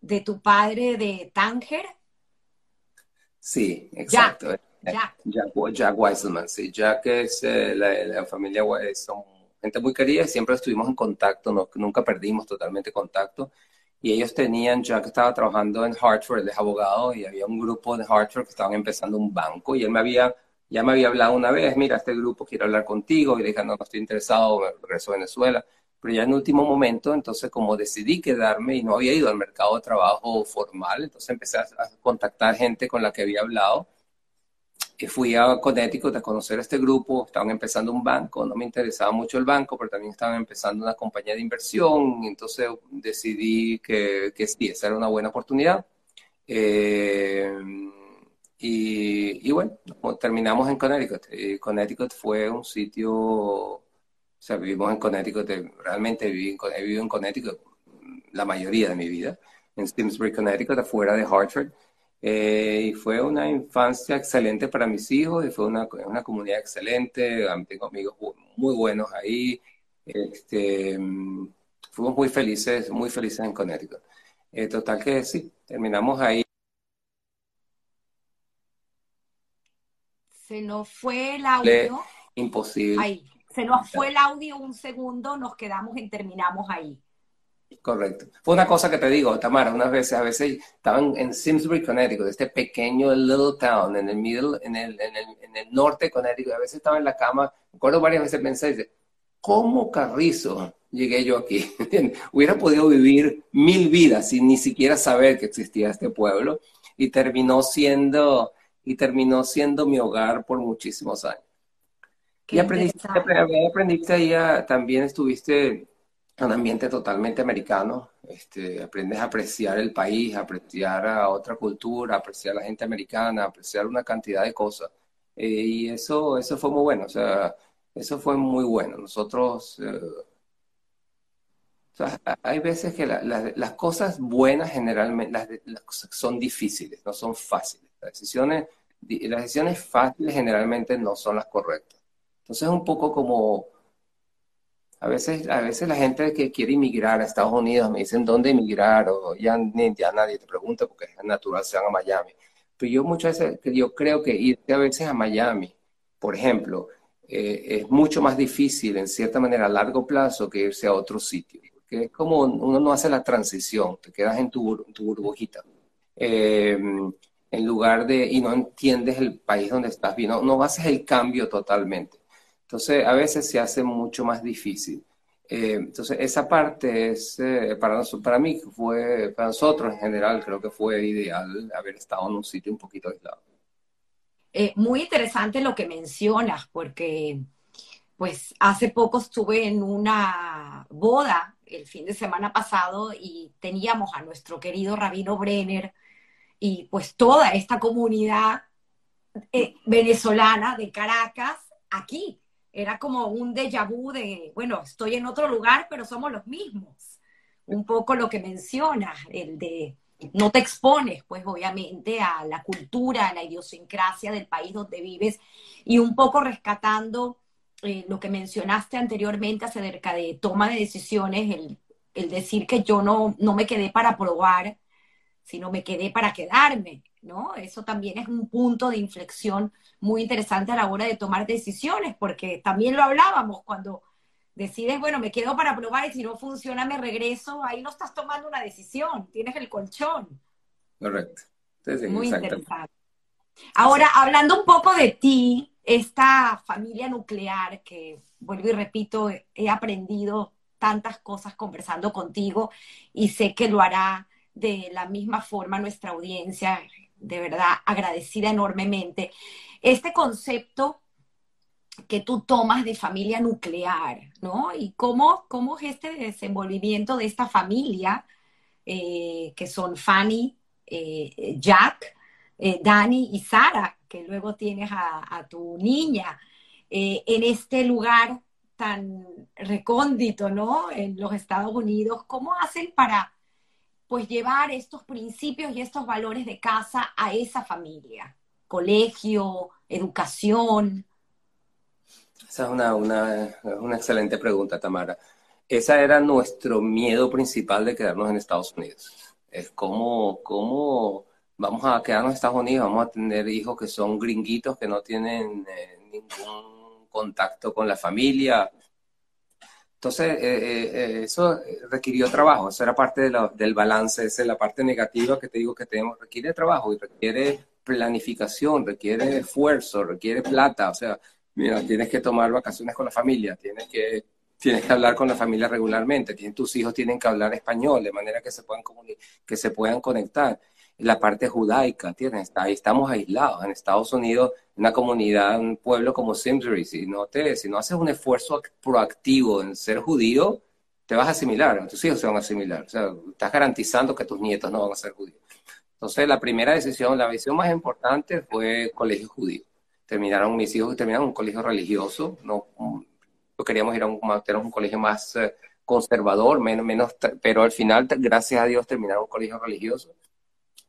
de tu padre de Tánger. Sí, exacto. Jack. Jack, Wiseman, sí. Jack es eh, la, familia, son gente muy querida y siempre estuvimos en contacto, no, nunca perdimos totalmente contacto. Y ellos tenían, Jack estaba trabajando en Hartford, él es abogado, y había un grupo de Hartford que estaban empezando un banco y él me había, ya me había hablado una vez, mira, este grupo quiere hablar contigo, y le dije, no, no estoy interesado, me regreso a Venezuela. Pero ya en último momento, entonces como decidí quedarme y no había ido al mercado de trabajo formal, entonces empecé a contactar gente con la que había hablado fui a Connecticut a conocer a este grupo, estaban empezando un banco, no me interesaba mucho el banco, pero también estaban empezando una compañía de inversión, entonces decidí que, que sí, esa era una buena oportunidad. Eh, y, y, bueno, terminamos en Connecticut. Y Connecticut fue un sitio, o sea, vivimos en Connecticut, realmente viví en, he vivido en Connecticut la mayoría de mi vida, en Simsbury, Connecticut, afuera de Hartford. Eh, y fue una infancia excelente para mis hijos y fue una, una comunidad excelente. Tengo amigos muy buenos ahí. Este, fuimos muy felices, muy felices en Connecticut. Eh, total que sí, terminamos ahí. Se nos fue el audio. Imposible. Ahí. Se nos fue el audio un segundo, nos quedamos y terminamos ahí. Correcto. Fue una cosa que te digo, Tamara, unas veces, a veces estaban en Simsbury, Connecticut, este pequeño little town en el middle, en el, en el, en el norte de Connecticut, a veces estaba en la cama, me acuerdo varias veces pensé, ¿cómo carrizo llegué yo aquí? Hubiera podido vivir mil vidas sin ni siquiera saber que existía este pueblo y terminó siendo, y terminó siendo mi hogar por muchísimos años. y aprendiste, aprendiste ahí, también estuviste un ambiente totalmente americano. Este, aprendes a apreciar el país, a apreciar a otra cultura, a apreciar a la gente americana, a apreciar una cantidad de cosas. Eh, y eso, eso fue muy bueno, o sea, eso fue muy bueno. Nosotros, eh, hay veces que las cosas buenas generalmente las, son difíciles, no son fáciles. Las decisiones, las decisiones fáciles generalmente no son las correctas. Entonces es un poco como a veces, a veces la gente que quiere emigrar a Estados Unidos me dicen dónde emigrar o ya, ya nadie te pregunta porque es natural, se van a Miami. Pero yo muchas veces, yo creo que irte a veces a Miami, por ejemplo, eh, es mucho más difícil en cierta manera a largo plazo que irse a otro sitio. Porque es como uno no hace la transición, te quedas en tu, tu burbujita. Em, en lugar de, y no entiendes el país donde estás, no, no haces el cambio totalmente. Entonces, a veces se hace mucho más difícil. Eh, entonces, esa parte es, eh, para, para mí, fue, para nosotros en general, creo que fue ideal haber estado en un sitio un poquito aislado. Eh, muy interesante lo que mencionas, porque pues hace poco estuve en una boda el fin de semana pasado y teníamos a nuestro querido Rabino Brenner y pues toda esta comunidad venezolana de Caracas aquí era como un déjà vu de, bueno, estoy en otro lugar, pero somos los mismos. Un poco lo que mencionas, el de no te expones, pues obviamente, a la cultura, a la idiosincrasia del país donde vives y un poco rescatando eh, lo que mencionaste anteriormente acerca de toma de decisiones, el, el decir que yo no, no me quedé para probar, sino me quedé para quedarme. ¿no? Eso también es un punto de inflexión muy interesante a la hora de tomar decisiones, porque también lo hablábamos cuando decides, bueno, me quedo para probar y si no funciona me regreso, ahí no estás tomando una decisión, tienes el colchón. Correcto. muy interesante. Ahora, hablando un poco de ti, esta familia nuclear que, vuelvo y repito, he aprendido tantas cosas conversando contigo y sé que lo hará de la misma forma nuestra audiencia de verdad agradecida enormemente. Este concepto que tú tomas de familia nuclear, ¿no? Y cómo, cómo es este desenvolvimiento de esta familia, eh, que son Fanny, eh, Jack, eh, Dani y Sara, que luego tienes a, a tu niña, en este lugar tan recóndito, ¿no? En los Estados Unidos, ¿cómo hacen para pues llevar estos principios y estos valores de casa a esa familia, colegio, educación? Esa es una, una, una excelente pregunta, Tamara. Ese era nuestro miedo principal de quedarnos en Estados Unidos. Es como, cómo vamos a quedarnos en Estados Unidos, vamos a tener hijos que son gringuitos, que no tienen eh, ningún contacto con la familia. Entonces, eh, eh, eso requirió trabajo, eso era parte del balance, esa es la parte negativa que te digo que tenemos, requiere trabajo y requiere planificación, requiere esfuerzo, requiere plata, o sea, mira, tienes que tomar vacaciones con la familia, tienes que, tienes que hablar con la familia regularmente, tus hijos tienen que hablar español de manera que se puedan, que se puedan conectar la parte judaica, ¿tienes? Ahí estamos aislados. En Estados Unidos, una comunidad, un pueblo como Simsbury, si no, te, si no haces un esfuerzo proactivo en ser judío, te vas a asimilar, tus hijos se van a asimilar. O sea, estás garantizando que tus nietos no van a ser judíos. Entonces, la primera decisión, la decisión más importante fue colegio judío. Terminaron mis hijos, terminaron un colegio religioso. No, queríamos ir a un, un colegio más eh, conservador, menos, menos, pero al final, gracias a Dios, terminaron un colegio religioso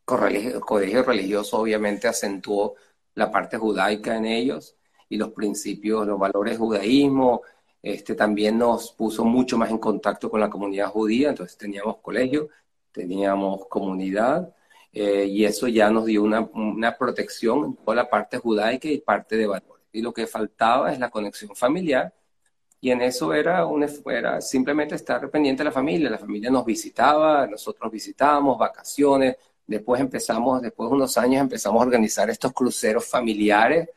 colegio religioso obviamente acentuó la parte judaica en ellos y los principios, los valores judaísmo, este, también nos puso mucho más en contacto con la comunidad judía, entonces teníamos colegio, teníamos comunidad, eh, y eso ya nos dio una, una, protección en la parte judaica y parte de valores. Y lo que faltaba es la conexión familiar, y en eso era, una, era simplemente estar pendiente de la familia, la familia nos visitaba, nosotros visitábamos, vacaciones, Después empezamos, después de unos años empezamos a organizar estos cruceros familiares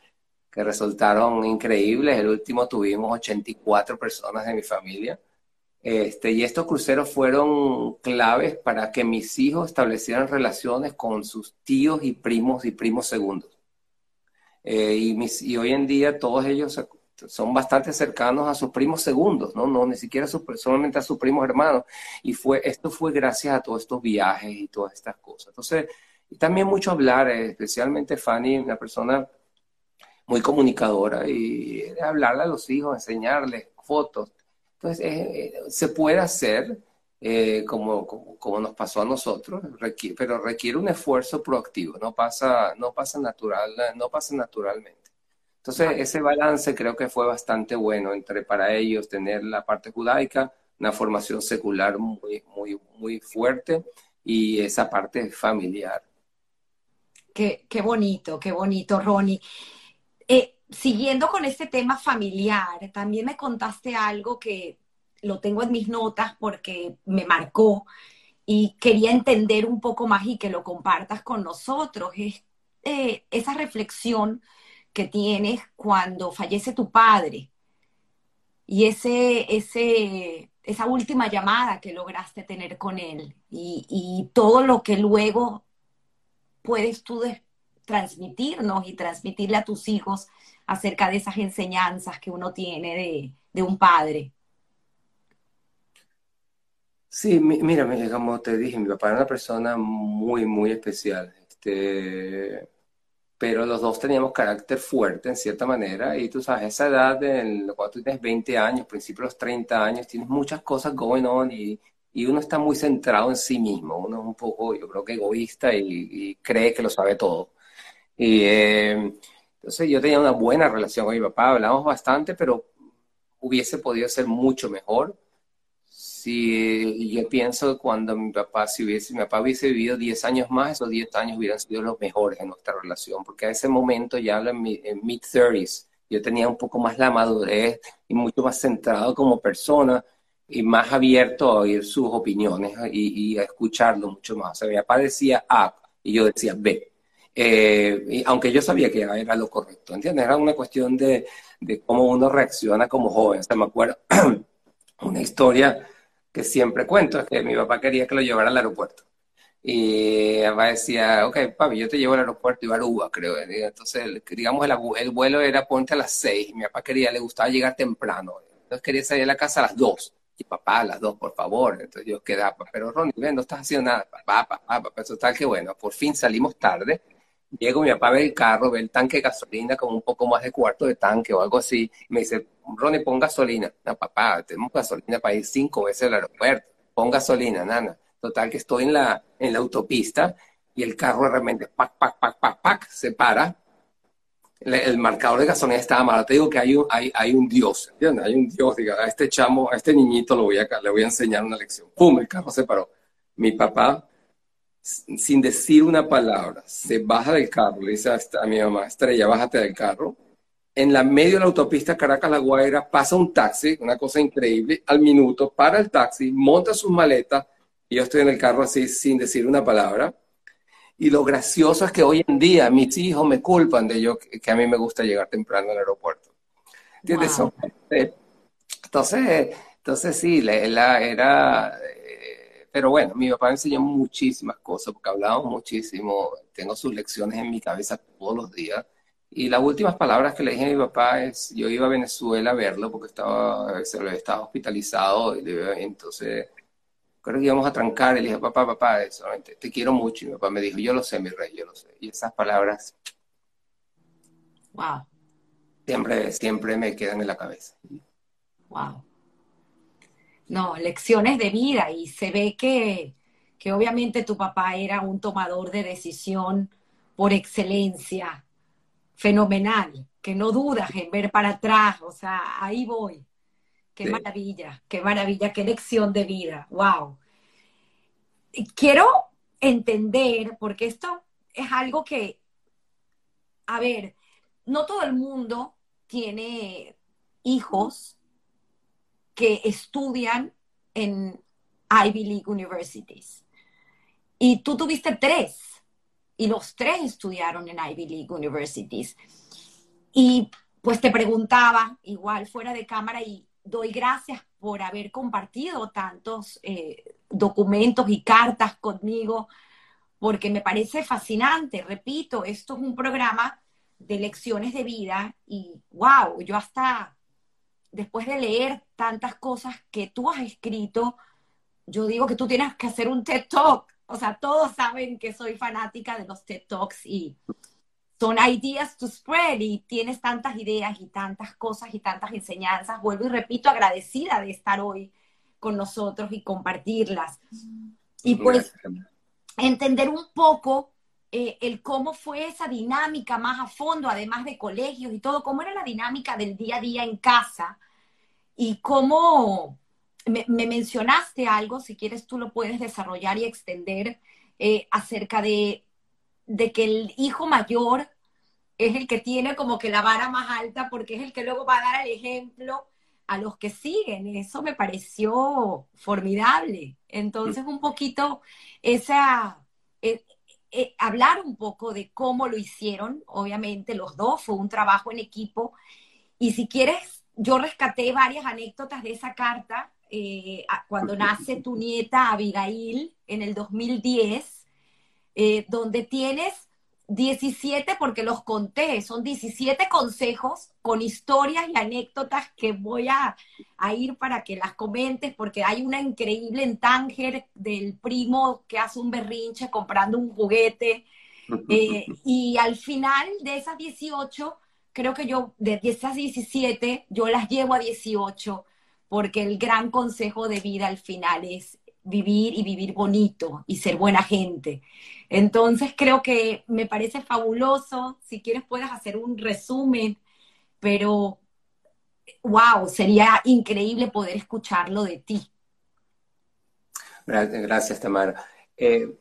que resultaron increíbles. El último tuvimos 84 personas de mi familia. Este, y estos cruceros fueron claves para que mis hijos establecieran relaciones con sus tíos y primos y primos segundos. Eh, y, mis, y hoy en día todos ellos son bastante cercanos a sus primos segundos, ¿no? No, ni siquiera solamente a sus primos hermanos. Y fue, esto fue gracias a todos estos viajes y todas estas cosas. Entonces, y también mucho hablar, eh, especialmente Fanny, una persona muy comunicadora, y hablarle a los hijos, enseñarles fotos. Entonces, eh, eh, se puede hacer como, como, como, nos pasó a nosotros, pero requiere un esfuerzo proactivo, no pasa, no pasa, natural, no pasa naturalmente. Entonces, ese balance creo que fue bastante bueno entre para ellos tener la parte judaica, una formación secular muy, muy, muy fuerte y esa parte familiar. Qué, qué bonito, qué bonito, Ronnie. Eh, siguiendo con este tema familiar, también me contaste algo que lo tengo en mis notas porque me marcó y quería entender un poco más y que lo compartas con nosotros. Es eh, esa reflexión que tienes cuando fallece tu padre y ese, ese, esa última llamada que lograste tener con él y, todo lo que luego puedes tú transmitirnos y transmitirle a tus hijos acerca de esas enseñanzas que uno tiene de, de un padre. Sí, mira, como te dije, mi papá era una persona muy, muy especial. Este, pero los dos teníamos carácter fuerte en cierta manera y tú sabes, esa edad, de, cuando tú tienes 20 años, principios de los 30 años, tienes muchas cosas going on y, y, uno está muy centrado en sí mismo, uno es un poco, yo creo que egoísta y, cree que lo sabe todo. Y eh, entonces yo tenía una buena relación con mi papá, hablamos bastante, pero hubiese podido ser mucho mejor si yo pienso cuando mi papá, si hubiese, mi papá hubiese vivido 10 años más, esos 10 años hubieran sido los mejores en nuestra relación, porque a ese momento ya en, mid-30s, yo tenía un poco más la madurez y mucho más centrado como persona y más abierto a oír sus opiniones y, a escucharlo mucho más. O sea, mi papá decía A y yo decía B. Eh, y aunque yo sabía que era lo correcto, ¿entiendes? Era una cuestión de, de cómo uno reacciona como joven. O sea, me acuerdo una historia que siempre cuento, es que mi papá quería que lo llevara al aeropuerto. Y papá decía, ok, papi, yo te llevo al aeropuerto, iba a Aruba, creo. Entonces, digamos, el, el, vuelo era ponte a las seis. Mi papá quería, le gustaba llegar temprano. Entonces quería salir a la casa a las dos. Y papá, a las dos, por favor. Entonces yo quedaba, pero Ronnie, ven, no estás haciendo nada. Papá, papá, papá. Total que bueno, por fin salimos tarde. Llego, mi papá ve el carro, ve el tanque de gasolina como un poco más de cuarto de tanque o algo así. Me dice, Ronnie, pon gasolina. No, papá, tenemos gasolina para ir cinco veces al aeropuerto. Pon gasolina, nana. Total que estoy en la, en la autopista y el carro de repente, pac, pac, pac, pac, pac, se para. el marcador de gasolina estaba mal. Te digo que hay un, hay, hay un Dios, ¿entiendes? Hay un Dios, diga, a este chamo, a este niñito lo voy a, le voy a enseñar una lección. ¡Pum! El carro se paró. Mi papá, sin decir una palabra, se baja del carro, le dice a, mi mamá, Estrella, bájate del carro. En la medio de la autopista Caracas-La Guaira pasa un taxi, una cosa increíble, al minuto, para el taxi, monta sus maletas, y yo estoy en el carro así sin decir una palabra y lo gracioso es que hoy en día mis hijos me culpan de yo que, a mí me gusta llegar temprano al aeropuerto. ¿Entiendes? Entonces, entonces sí, la, era... Pero bueno, mi papá me enseñó muchísimas cosas porque hablábamos muchísimo. Tengo sus lecciones en mi cabeza todos los días. Y las últimas palabras que le dije a mi papá es, yo iba a Venezuela a verlo porque estaba, se estaba hospitalizado, y entonces creo que íbamos a trancar, y le dije, papá, papá, solamente te quiero mucho. Y mi papá me dijo, yo lo sé, mi rey, yo lo sé. Y esas palabras. Wow. Siempre, siempre me quedan en la cabeza. Wow. No, lecciones de vida y se ve que, que obviamente tu papá era un tomador de decisión por excelencia, fenomenal, que no dudas en ver para atrás, o sea, ahí voy. Qué maravilla, qué maravilla, qué lección de vida. Wow. Quiero entender, porque esto es algo que, a ver, no todo el mundo tiene hijos que estudian en Ivy League Universities. Y tú tuviste tres, y los tres estudiaron en Ivy League Universities. Y pues te preguntaba, igual fuera de cámara, y doy gracias por haber compartido tantos eh, documentos y cartas conmigo, porque me parece fascinante. Repito, esto es un programa de lecciones de vida y wow, yo hasta después de leer tantas cosas que tú has escrito, yo digo que tú tienes que hacer un TED Talk. O sea, todos saben que soy fanática de los TED Talks y son ideas to spread y tienes tantas ideas y tantas cosas y tantas enseñanzas. Vuelvo y repito, agradecida de estar hoy con nosotros y compartirlas. Y pues entender un poco eh, el cómo fue esa dinámica más a fondo, además de colegios y todo, cómo era la dinámica del día a día en casa y cómo me, mencionaste algo, si quieres tú lo puedes desarrollar y extender eh, acerca de de que el hijo mayor es el que tiene como que la vara más alta porque es el que luego va a dar el ejemplo a los que siguen. Eso me pareció formidable. Entonces, un poquito esa, eh, eh, hablar un poco de cómo lo hicieron, obviamente los dos, fue un trabajo en equipo. Y si quieres, yo rescaté varias anécdotas de esa carta eh, cuando nace tu nieta Abigail en el 2010 eh, donde tienes 17, porque los conté, son 17 consejos con historias y anécdotas que voy a, ir para que las comentes, porque hay una increíble en Tánger del primo que hace un berrinche comprando un juguete. Eh, y al final de esas 18, creo que yo, de esas 17, yo las llevo a 18, porque el gran consejo de vida al final es vivir y vivir bonito y ser buena gente. Entonces creo que me parece fabuloso. Si quieres puedes hacer un resumen, pero wow, sería increíble poder escucharlo de ti. Gracias, Tamara. Eh,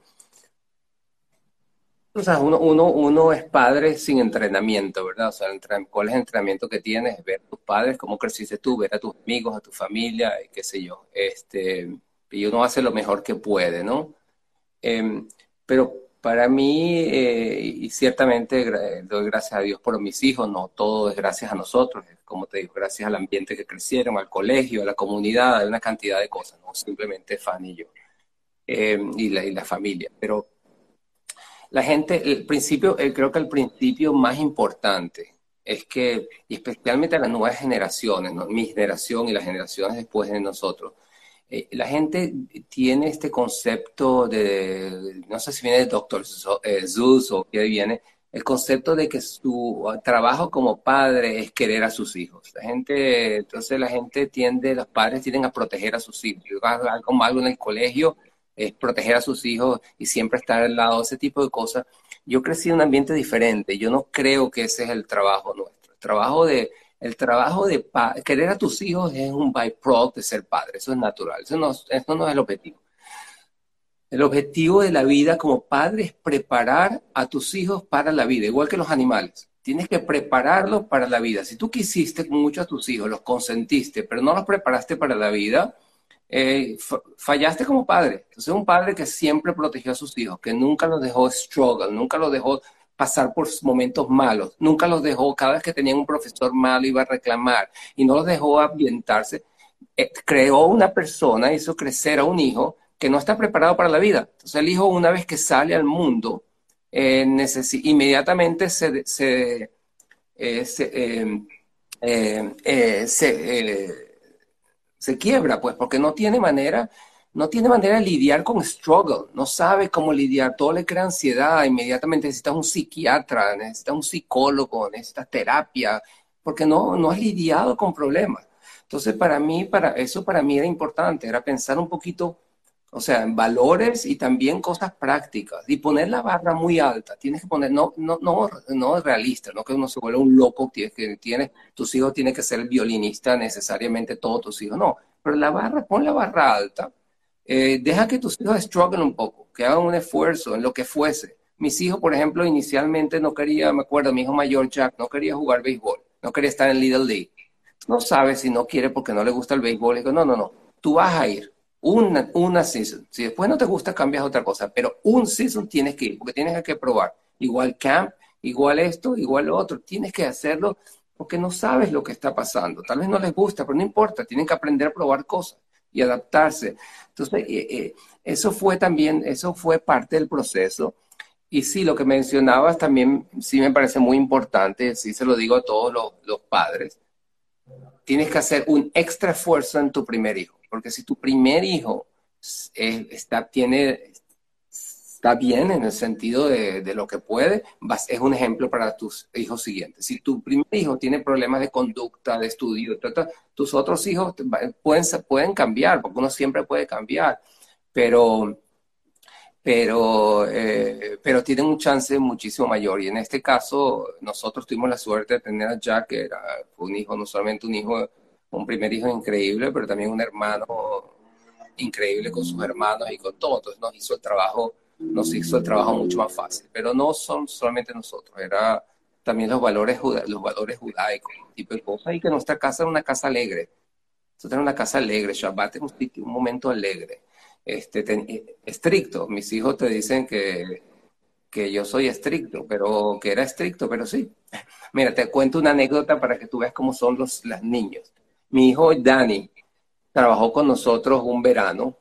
o sea, uno, uno, uno, es padre sin entrenamiento, ¿verdad? O sea, ¿cuál es el entrenamiento que tienes? Ver a tus padres, cómo creciste tú, ver a tus amigos, a tu familia, qué sé yo. Este, y uno hace lo mejor que puede, ¿no? Em, pero para mí, eh, y ciertamente doy gracias a Dios por mis hijos, no todo es gracias a nosotros, como te digo, gracias al ambiente que crecieron, al colegio, a la comunidad, a una cantidad de cosas, no simplemente Fanny y yo, em, y, la, y la familia. Pero la gente, el principio, eh, creo que el principio más importante es que, y especialmente a las nuevas generaciones, mi generación y las generaciones después de nosotros, eh, la gente tiene este concepto de, no sé si viene de Dr. Zeus o qué viene, el concepto de que su trabajo como padre es querer a sus hijos. La gente, entonces la gente tiende, los padres tienden a proteger a sus hijos. Algo en el colegio es proteger a sus hijos y siempre estar al lado, ese tipo de cosas. yo crecí en un ambiente diferente. Yo no creo que ese es el trabajo nuestro. El trabajo de, el trabajo de querer a tus hijos es un byproduct de ser padre. Eso es natural. Eso no, es el objetivo. El objetivo de la vida como padre es preparar a tus hijos para la vida, igual que los animales. Tienes que prepararlos para la vida. Si tú quisiste mucho a tus hijos, los consentiste, pero no los preparaste para la vida, eh, fallaste como padre. Entonces, un padre que siempre protegió a sus hijos, que nunca los dejó struggle, nunca los dejó pasar por momentos malos, nunca los dejó, cada vez que tenían un profesor malo iba a reclamar y no los dejó ambientarse, eh, creó una persona, hizo crecer a un hijo que no está preparado para la vida. Entonces el hijo una vez que sale al mundo, eh, inmediatamente se, se, eh, se se quiebra, pues, porque no tiene manera, no tiene manera de lidiar con struggle, no sabe cómo lidiar, todo le crea ansiedad, inmediatamente necesitas un psiquiatra, necesitas un psicólogo, necesitas terapia, porque no, no has lidiado con problemas. Entonces, para mí, para eso para mí era importante, era pensar un poquito o sea, en valores y también cosas prácticas. Y poner la barra muy alta. Tienes que poner, no, no, no, no realista, no que uno se vuelva un loco, tienes que, tiene, tus hijos tienen que ser violinista necesariamente, todos tus hijos. No, pero la barra, pon la barra alta. Eh, deja que tus hijos struggle un poco, que hagan un esfuerzo en lo que fuese. Mis hijos, por ejemplo, inicialmente no quería, me acuerdo, mi hijo mayor Jack no quería jugar béisbol, no quería estar en Little League. No sabe si no quiere porque no le gusta el béisbol. digo, no, no, no, tú vas a ir una, una season. Si después no te gusta, cambias otra cosa, pero un season tienes que ir, porque tienes que probar. Igual camp, igual esto, igual lo otro. Tienes que hacerlo porque no sabes lo que está pasando. Tal vez no les gusta, pero no importa, tienen que aprender a probar cosas y adaptarse. Entonces, eh, eh, eso fue también, eso fue parte del proceso. Y sí, lo que mencionabas también sí me parece muy importante, sí se lo digo a todos los, los padres. Tienes que hacer un extra esfuerzo en tu primer hijo porque si tu primer hijo está, tiene, está bien en el sentido de, lo que puede, es un ejemplo para tus hijos siguientes. Si tu primer hijo tiene problemas de conducta, de estudio, tus otros hijos pueden, pueden cambiar, porque uno siempre puede cambiar, pero pero, eh, pero tienen un chance muchísimo mayor. Y en este caso, nosotros tuvimos la suerte de tener a Jack, que era un hijo, no solamente un hijo un primer hijo increíble, pero también un hermano increíble con sus hermanos y con todo. Entonces nos hizo el trabajo, nos hizo el trabajo mucho más fácil. Pero no son solamente nosotros, era también los valores, los valores judaicos, tipo de cosas, y que nuestra casa era una casa alegre. Nosotros era una casa alegre, Shabbat es un, un momento alegre. Este, estricto. Mis hijos te dicen que, que yo soy estricto, pero que era estricto, pero sí. Mira, te cuento una anécdota para que tú veas cómo son los, los niños. Mi hijo Dani trabajó con nosotros un verano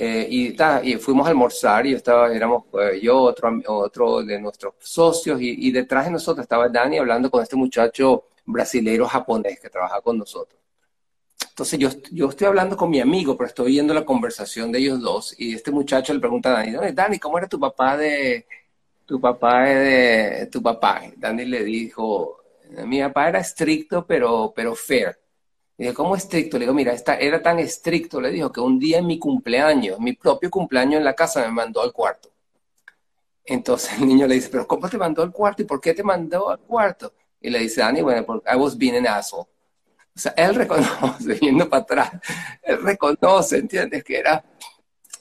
eh, y, y, fuimos a almorzar y estaba, éramos eh, yo, otro, otro de nuestros socios y, detrás de nosotros estaba Dani hablando con este muchacho brasileiro japonés que trabaja con nosotros. Entonces yo, yo estoy hablando con mi amigo, pero estoy viendo la conversación de ellos dos y este muchacho le pregunta a Dani, Dani, ¿cómo era tu papá de tu papá de tu papá? Dani le dijo, mi papá era estricto pero, pero fair. Y dije, ¿cómo estricto? Le digo, mira, era tan estricto, le dijo, que un día en mi cumpleaños, mi propio cumpleaños en la casa, me mandó al cuarto. Entonces el niño le dice, ¿pero cómo te mandó al cuarto? ¿Y por qué te mandó al cuarto? Y le dice, Dani, bueno, porque I was being an asshole. O sea, él reconoce, viendo para atrás, él reconoce, ¿entiendes? Que era,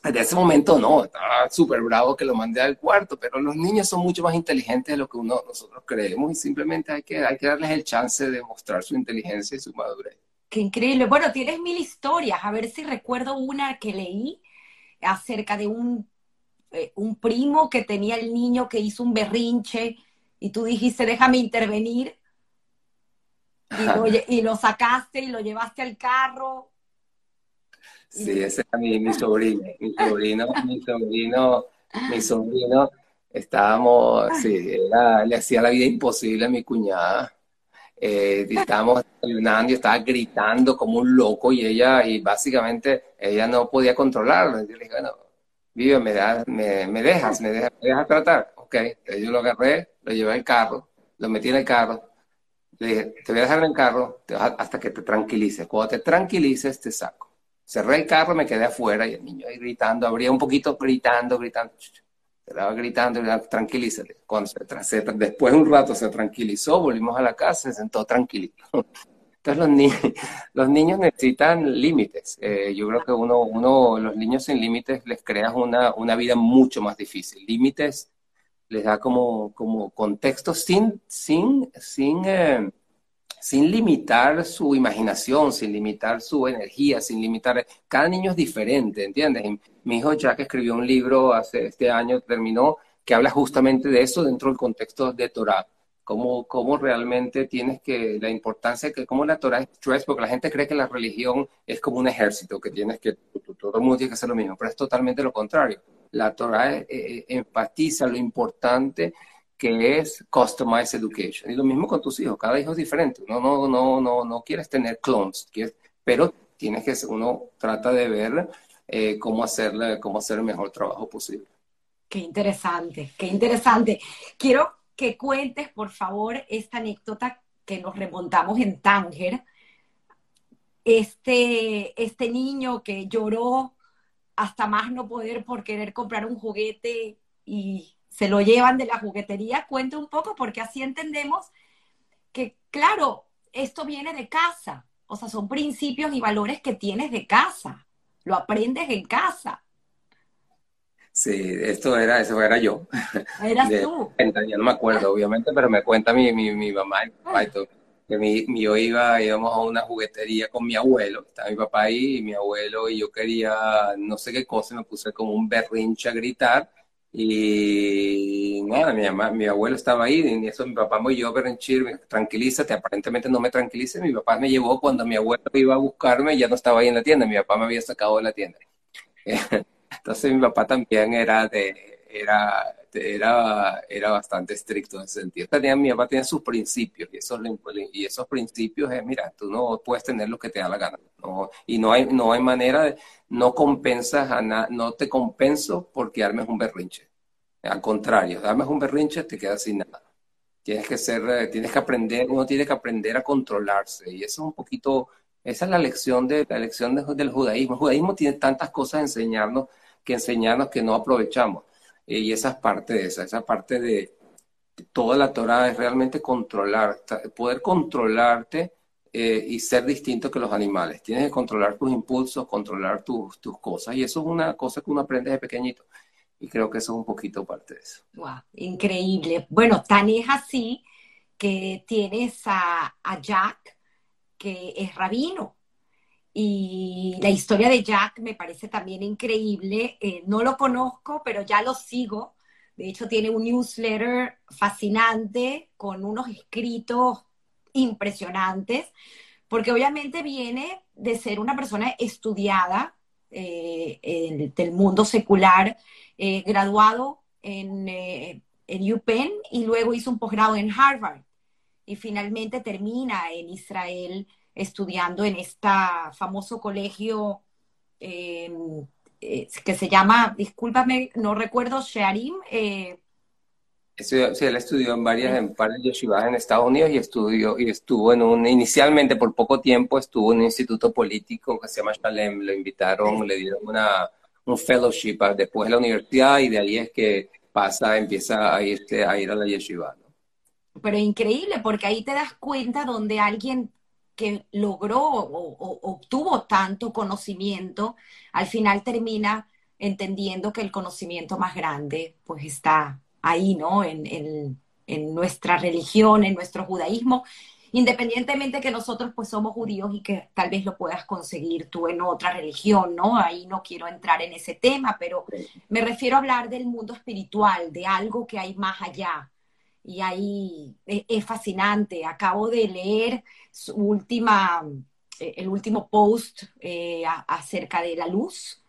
en ese momento no, estaba súper bravo que lo mandé al cuarto, pero los niños son mucho más inteligentes de lo que uno, nosotros creemos y simplemente hay que, hay que darles el chance de mostrar su inteligencia y su madurez. Qué increíble. Bueno, tienes mil historias. A ver si recuerdo una que leí acerca de un, eh, un primo que tenía el niño que hizo un berrinche y tú dijiste, déjame intervenir. Y lo, sacaste y lo llevaste al carro. Sí, ese era mi, sobrino, mi sobrino, mi sobrino, mi sobrino. Estábamos, sí, le hacía la vida imposible a mi cuñada eh, estábamos desayunando y estaba gritando como un loco y ella, y básicamente ella no podía controlarlo. yo le dije, bueno, vive, me, me, dejas, me dejas, me dejas tratar. Ok, yo lo agarré, lo llevé al carro, lo metí en el carro, le dije, te voy a dejar en el carro hasta que te tranquilices. Cuando te tranquilices, te saco. Cerré el carro, me quedé afuera y el niño ahí gritando, abría un poquito gritando, gritando. Estaba gritando, tranquilízate. Cuando se, después de un rato se tranquilizó, volvimos a la casa, se sentó tranquilito. Entonces los, ni los niños necesitan límites. Eh, yo creo que uno, uno, los niños sin límites les creas una, una vida mucho más difícil. Límites les da como, como contexto sin, sin, sin, eh, sin limitar su imaginación, sin limitar su energía, sin limitar... Cada niño es diferente, ¿entiendes? mi hijo Jack escribió un libro hace este año, terminó, que habla justamente de eso dentro del contexto de Torah. Cómo, cómo realmente tienes que, la importancia que, cómo la Torah es porque la gente cree que la religión es como un ejército, que tienes que, todo el mundo tiene que hacer lo mismo, pero es totalmente lo contrario. La Torah eh, eh, enfatiza lo importante que es Customized Education. Y lo mismo con tus hijos, cada hijo es diferente. No, no, no, no, no quieres tener clones, pero tienes que, uno trata de ver eh, cómo, hacerle, cómo hacer el mejor trabajo posible. Qué interesante, qué interesante. Quiero que cuentes, por favor, esta anécdota que nos remontamos en Tánger. Este, este niño que lloró hasta más no poder por querer comprar un juguete y se lo llevan de la juguetería, cuenta un poco porque así entendemos que, claro, esto viene de casa, o sea, son principios y valores que tienes de casa, lo aprendes en casa. Sí, esto era, eso era yo. Eras tú. Yo no me acuerdo, obviamente, pero me cuenta mi, mi, mi mamá y papá Que mi, mi, yo iba, íbamos a una juguetería con mi abuelo, estaba mi papá ahí y mi abuelo, y yo quería no sé qué cosa, me puse como un berrinche a gritar, y nada, mi, mamá, mi abuelo estaba ahí, y eso mi papá me yo berrinchir, tranquilízate, aparentemente no me tranquilice, mi papá me llevó cuando mi abuelo iba a buscarme, ya no estaba ahí en la tienda, mi papá me había sacado de la tienda. Entonces mi papá también era de, era, era, era bastante estricto en ese sentido. Tenía, mi papá tenía sus principios y esos, y esos principios es, mira, tú no puedes tener lo que te da la gana. No, y no hay, no hay manera de, no compensas a nada, no te compenso porque armes un berrinche. Al contrario, armes un berrinche, te quedas sin nada. Tienes que ser, eh, tienes que aprender, uno tiene que aprender a controlarse. Y eso es un poquito, esa es la lección, de, la lección del judaísmo. El judaísmo tiene tantas cosas a enseñarnos que enseñarnos que no aprovechamos. Eh, y esa es parte de esa, esa parte de toda la Torah es realmente controlar, poder controlarte eh, y ser distinto que los animales. Tienes que controlar tus impulsos, controlar tus, tus cosas. Y eso es una cosa que uno aprende de pequeñito. Y creo que eso es un poquito parte de eso. Wow, increíble. Bueno, tan es así que tienes a, a Jack, que es rabino. Y la historia de Jack me parece también increíble. Eh, no lo conozco, pero ya lo sigo. De hecho, tiene un newsletter fascinante con unos escritos impresionantes, porque obviamente viene de ser una persona estudiada eh, del mundo secular, eh, graduado en, en UPenn y luego hizo un posgrado en Harvard y finalmente termina en Israel estudiando en este famoso colegio em, eh, que se llama, discúlpame, no recuerdo, Shearim. Eh, sí, él estudió en varias, en varias yeshivas en Estados Unidos y estudió y estuvo en un, inicialmente por poco tiempo estuvo en un instituto político que se llama Shalem, lo invitaron, le dieron una, un fellowship después de la universidad y de ahí es que pasa, empieza a, irse, a ir a la yeshiva. Pero increíble, porque ahí te das cuenta donde alguien que logró o, obtuvo tanto conocimiento, al final termina entendiendo que el conocimiento más grande pues está ahí, ¿no? En, nuestra religión, en nuestro judaísmo, independientemente que nosotros pues somos judíos y que tal vez lo puedas conseguir tú en otra religión, ¿no? Ahí no quiero entrar en ese tema, pero me refiero a hablar del mundo espiritual, de algo que hay más allá, y ahí e, es, fascinante. Acabo de leer su última, eh, el último post eh, acerca de la luz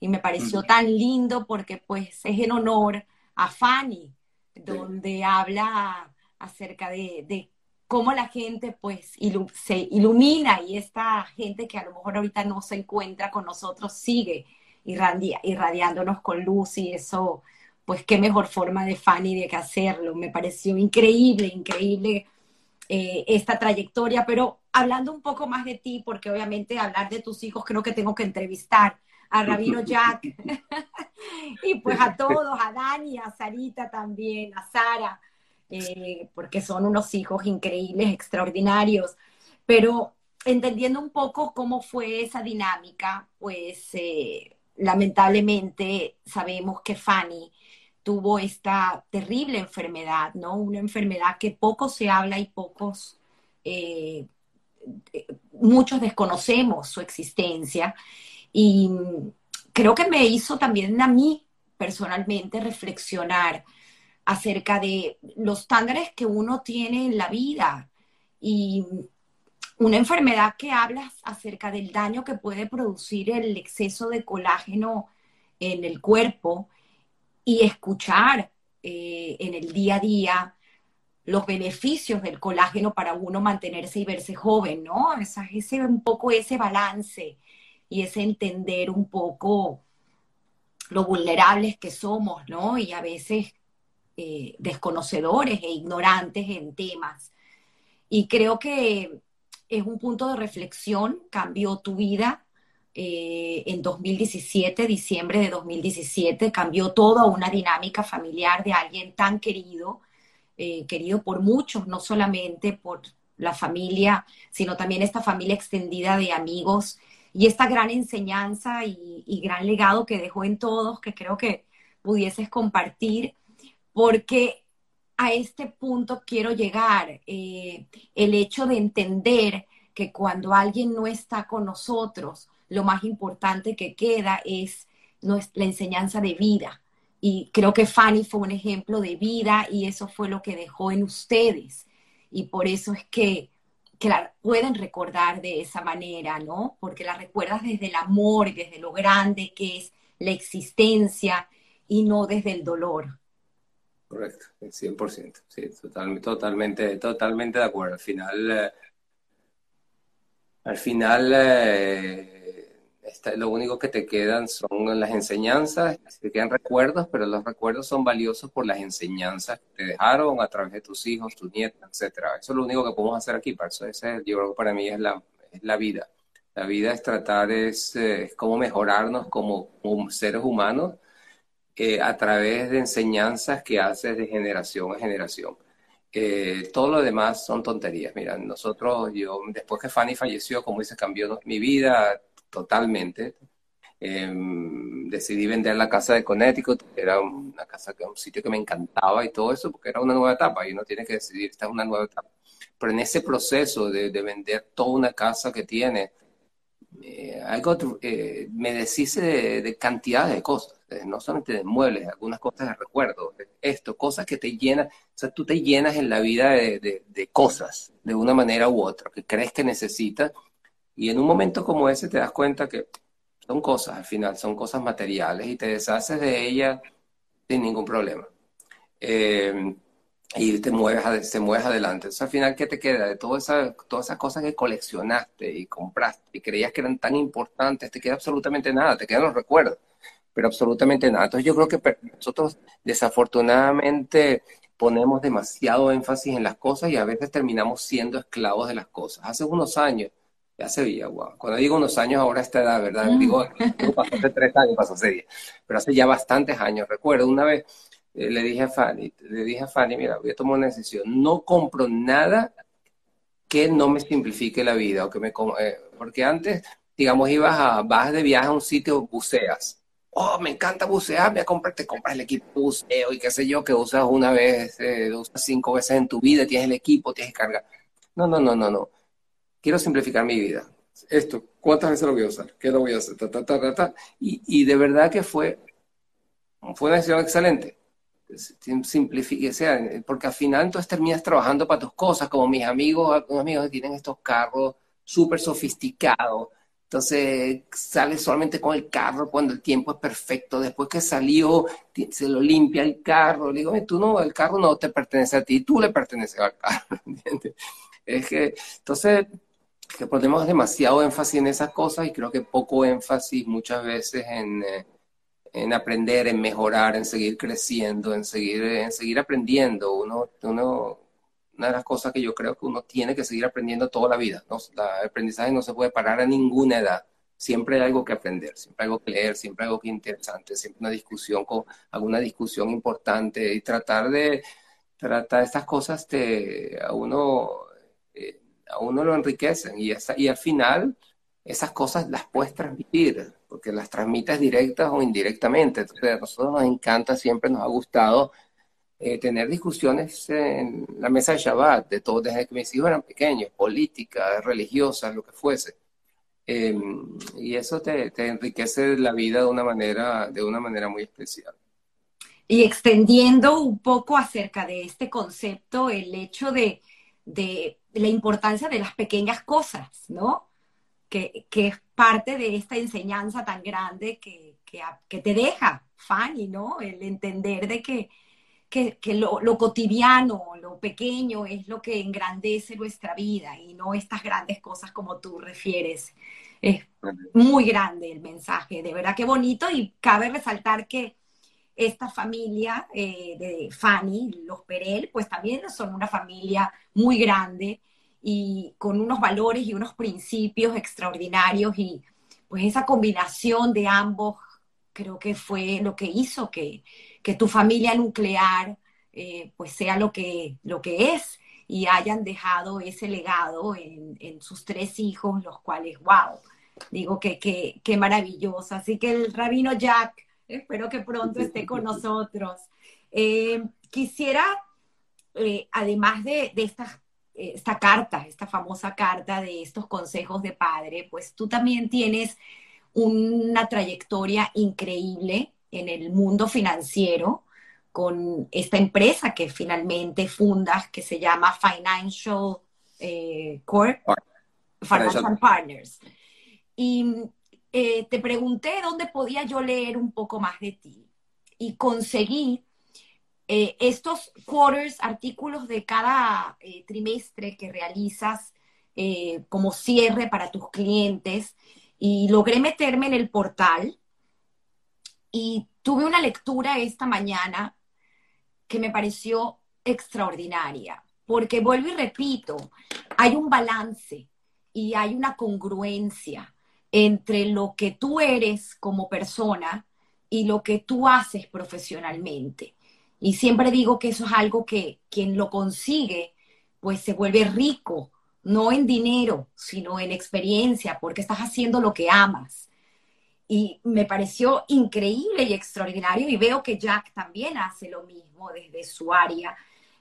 y me pareció tan lindo porque pues es en honor a Fanny, donde habla acerca de, cómo la gente pues se ilumina y esta gente que a lo mejor ahorita no se encuentra con nosotros sigue irradiándonos con luz y eso pues qué mejor forma de Fanny de que hacerlo. Me pareció increíble, increíble eh, esta trayectoria, pero hablando un poco más de ti, porque obviamente hablar de tus hijos creo que tengo que entrevistar a Rabino Jack. y pues a todos, a Dani, a Sarita también, a Sara, eh, porque son unos hijos increíbles, extraordinarios. Pero entendiendo un poco cómo fue esa dinámica, pues eh, lamentablemente sabemos que Fanny tuvo esta terrible enfermedad, ¿no? Una enfermedad que poco se habla y pocos, eh, muchos desconocemos su existencia. Y creo que me hizo también a mí personalmente reflexionar acerca de los estándares que uno tiene en la vida y una enfermedad que habla acerca del daño que puede producir el exceso de colágeno en el cuerpo y escuchar eh, en el día a día los beneficios del colágeno para uno mantenerse y verse joven, ¿no? Es ese, un poco ese balance y ese entender un poco lo vulnerables que somos, ¿no? Y a veces eh, desconocedores e ignorantes en temas. Y creo que es un punto de reflexión, cambió tu vida, eh, en 2017, diciembre de 2017, cambió toda una dinámica familiar de alguien tan querido, eh, querido por muchos, no solamente por la familia, sino también esta familia extendida de amigos. Y esta gran enseñanza y, gran legado que dejó en todos, que creo que pudieses compartir, porque a este punto quiero llegar, eh, el hecho de entender que cuando alguien no está con nosotros, lo más importante que queda es la enseñanza de vida. Y creo que Fanny fue un ejemplo de vida y eso fue lo que dejó en ustedes. Y por eso es que, que la pueden recordar de esa manera, ¿no? Porque la recuerdas desde el amor y desde lo grande que es la existencia y no desde el dolor. Correcto, 100%, sí, totalmente, totalmente, totalmente de acuerdo. Al final, eh, al final, eh, lo único que te quedan son las enseñanzas, te quedan recuerdos, pero los recuerdos son valiosos por las enseñanzas que te dejaron a través de tus hijos, tus nietos, etcétera. Eso es lo único que podemos hacer aquí, para eso ese, yo para mí es la, es la vida. La vida es tratar, es, eh, es cómo mejorarnos como, seres humanos eh, a través de enseñanzas que haces de generación a generación. Eh, todo lo demás son tonterías. Mira, nosotros, yo, después que Fanny falleció, como dice, cambió mi vida, totalmente. Em, decidí vender la casa de Connecticut, era una casa, un sitio que me encantaba y todo eso, porque era una nueva etapa y uno tiene que decidir, esta es una nueva etapa. Pero en ese proceso de, vender toda una casa que tiene, eh, algo, eh, me deshice de, de cantidad de cosas, eh, no solamente de muebles, algunas cosas de recuerdo, esto, cosas que te llenan, o sea, tú te llenas en la vida de, de, cosas, de una manera u otra, que crees que necesitas y en un momento como ese te das cuenta que son cosas, al final, son cosas materiales y te deshaces de ellas sin ningún problema. Eh, y te mueves, te mueves adelante. Entonces, al final, ¿qué te queda? De todas esas, todas esas cosas que coleccionaste y compraste y creías que eran tan importantes, te queda absolutamente nada, te quedan los recuerdos, pero absolutamente nada. Entonces, yo creo que nosotros, desafortunadamente, ponemos demasiado énfasis en las cosas y a veces terminamos siendo esclavos de las cosas. Hace unos años, ya se veía, guau. Cuando digo unos años, ahora esta edad, ¿verdad? Digo, pasó hace tres años, pasó hace diez. Pero hace ya bastantes años. Recuerdo una vez eh, le dije a Fanny, le dije a Fanny, mira, voy a tomar una decisión. No compro nada que no me simplifique la vida o que me eh, porque antes, digamos, ibas a vas de viaje a un sitio, buceas. Oh, me encanta bucear, me compras, te compras el equipo de buceo y qué sé yo, que usas una vez, eh, usas cinco veces en tu vida, tienes el equipo, tienes que cargar. No, no, no, no, no quiero simplificar mi vida. Esto, ¿cuántas veces lo voy a usar? ¿Qué lo voy a hacer? y, y, de verdad que fue, fue una decisión excelente. Simplifique, sea, porque al final entonces terminas trabajando para tus cosas, como mis amigos, algunos amigos que tienen estos carros súper sofisticados. Entonces sale solamente con el carro cuando el tiempo es perfecto. Después que salió, se lo limpia el carro. Le digo, tú no, el carro no te pertenece a ti, tú le perteneces al carro. ¿entiendes? Es que, entonces, que ponemos demasiado énfasis en esas cosas y creo que poco énfasis muchas veces en, eh, en aprender, en mejorar, en seguir creciendo, en seguir, en seguir aprendiendo. Uno, uno, una de las cosas que yo creo que uno tiene que seguir aprendiendo toda la vida. ¿no? el aprendizaje no se puede parar a ninguna edad. siempre hay algo que aprender, siempre hay algo que leer, siempre hay algo que interesante, siempre una discusión con alguna discusión importante y tratar de tratar estas cosas te, a uno eh, a uno lo enriquecen y, y al final esas cosas las puedes transmitir, porque las transmites directas o indirectamente. Entonces, a nosotros nos encanta, siempre nos ha gustado eh, tener discusiones en la mesa de Shabbat, de todo, desde que mis hijos eran pequeños, políticas, religiosas, lo que fuese. Em, y eso te, enriquece la vida de una manera, de una manera muy especial. Y extendiendo un poco acerca de este concepto, el hecho de, de la importancia de las pequeñas cosas, ¿no? Que, que, es parte de esta enseñanza tan grande que, que, que te deja, Fanny, ¿no? El entender de que, que, lo, lo, cotidiano, lo pequeño es lo que engrandece nuestra vida y no estas grandes cosas como tú refieres. Es muy grande el mensaje, de verdad que bonito y cabe resaltar que esta familia eh, de Fanny, los Perel, pues también son una familia muy grande y con unos valores y unos principios extraordinarios y pues esa combinación de ambos creo que fue lo que hizo que, que tu familia nuclear eh, pues sea lo que, lo que es y hayan dejado ese legado en, en sus tres hijos, los cuales, wow, digo que, que, maravilloso. Así que el rabino Jack, espero que pronto esté con nosotros. Eh, quisiera, eh, además de, de esta carta, esta famosa carta de estos consejos de padre, pues tú también tienes una trayectoria increíble en el mundo financiero con esta empresa que finalmente fundas, que se llama Financial eh, Corp, Financial Partners. Y eh, te pregunté dónde podía yo leer un poco más de ti. Y conseguí eh, estos quarters, artículos de cada trimestre que realizas como cierre para tus clientes. Y logré meterme en el portal y tuve una lectura esta mañana que me pareció extraordinaria, porque vuelvo y repito, hay un balance y hay una congruencia entre lo que tú eres como persona y lo que tú haces profesionalmente. Y siempre digo que eso es algo que quien lo consigue, pues se vuelve rico, no en dinero, sino en experiencia, porque estás haciendo lo que amas y me pareció increíble y extraordinario y veo que Jack también hace lo mismo desde su área.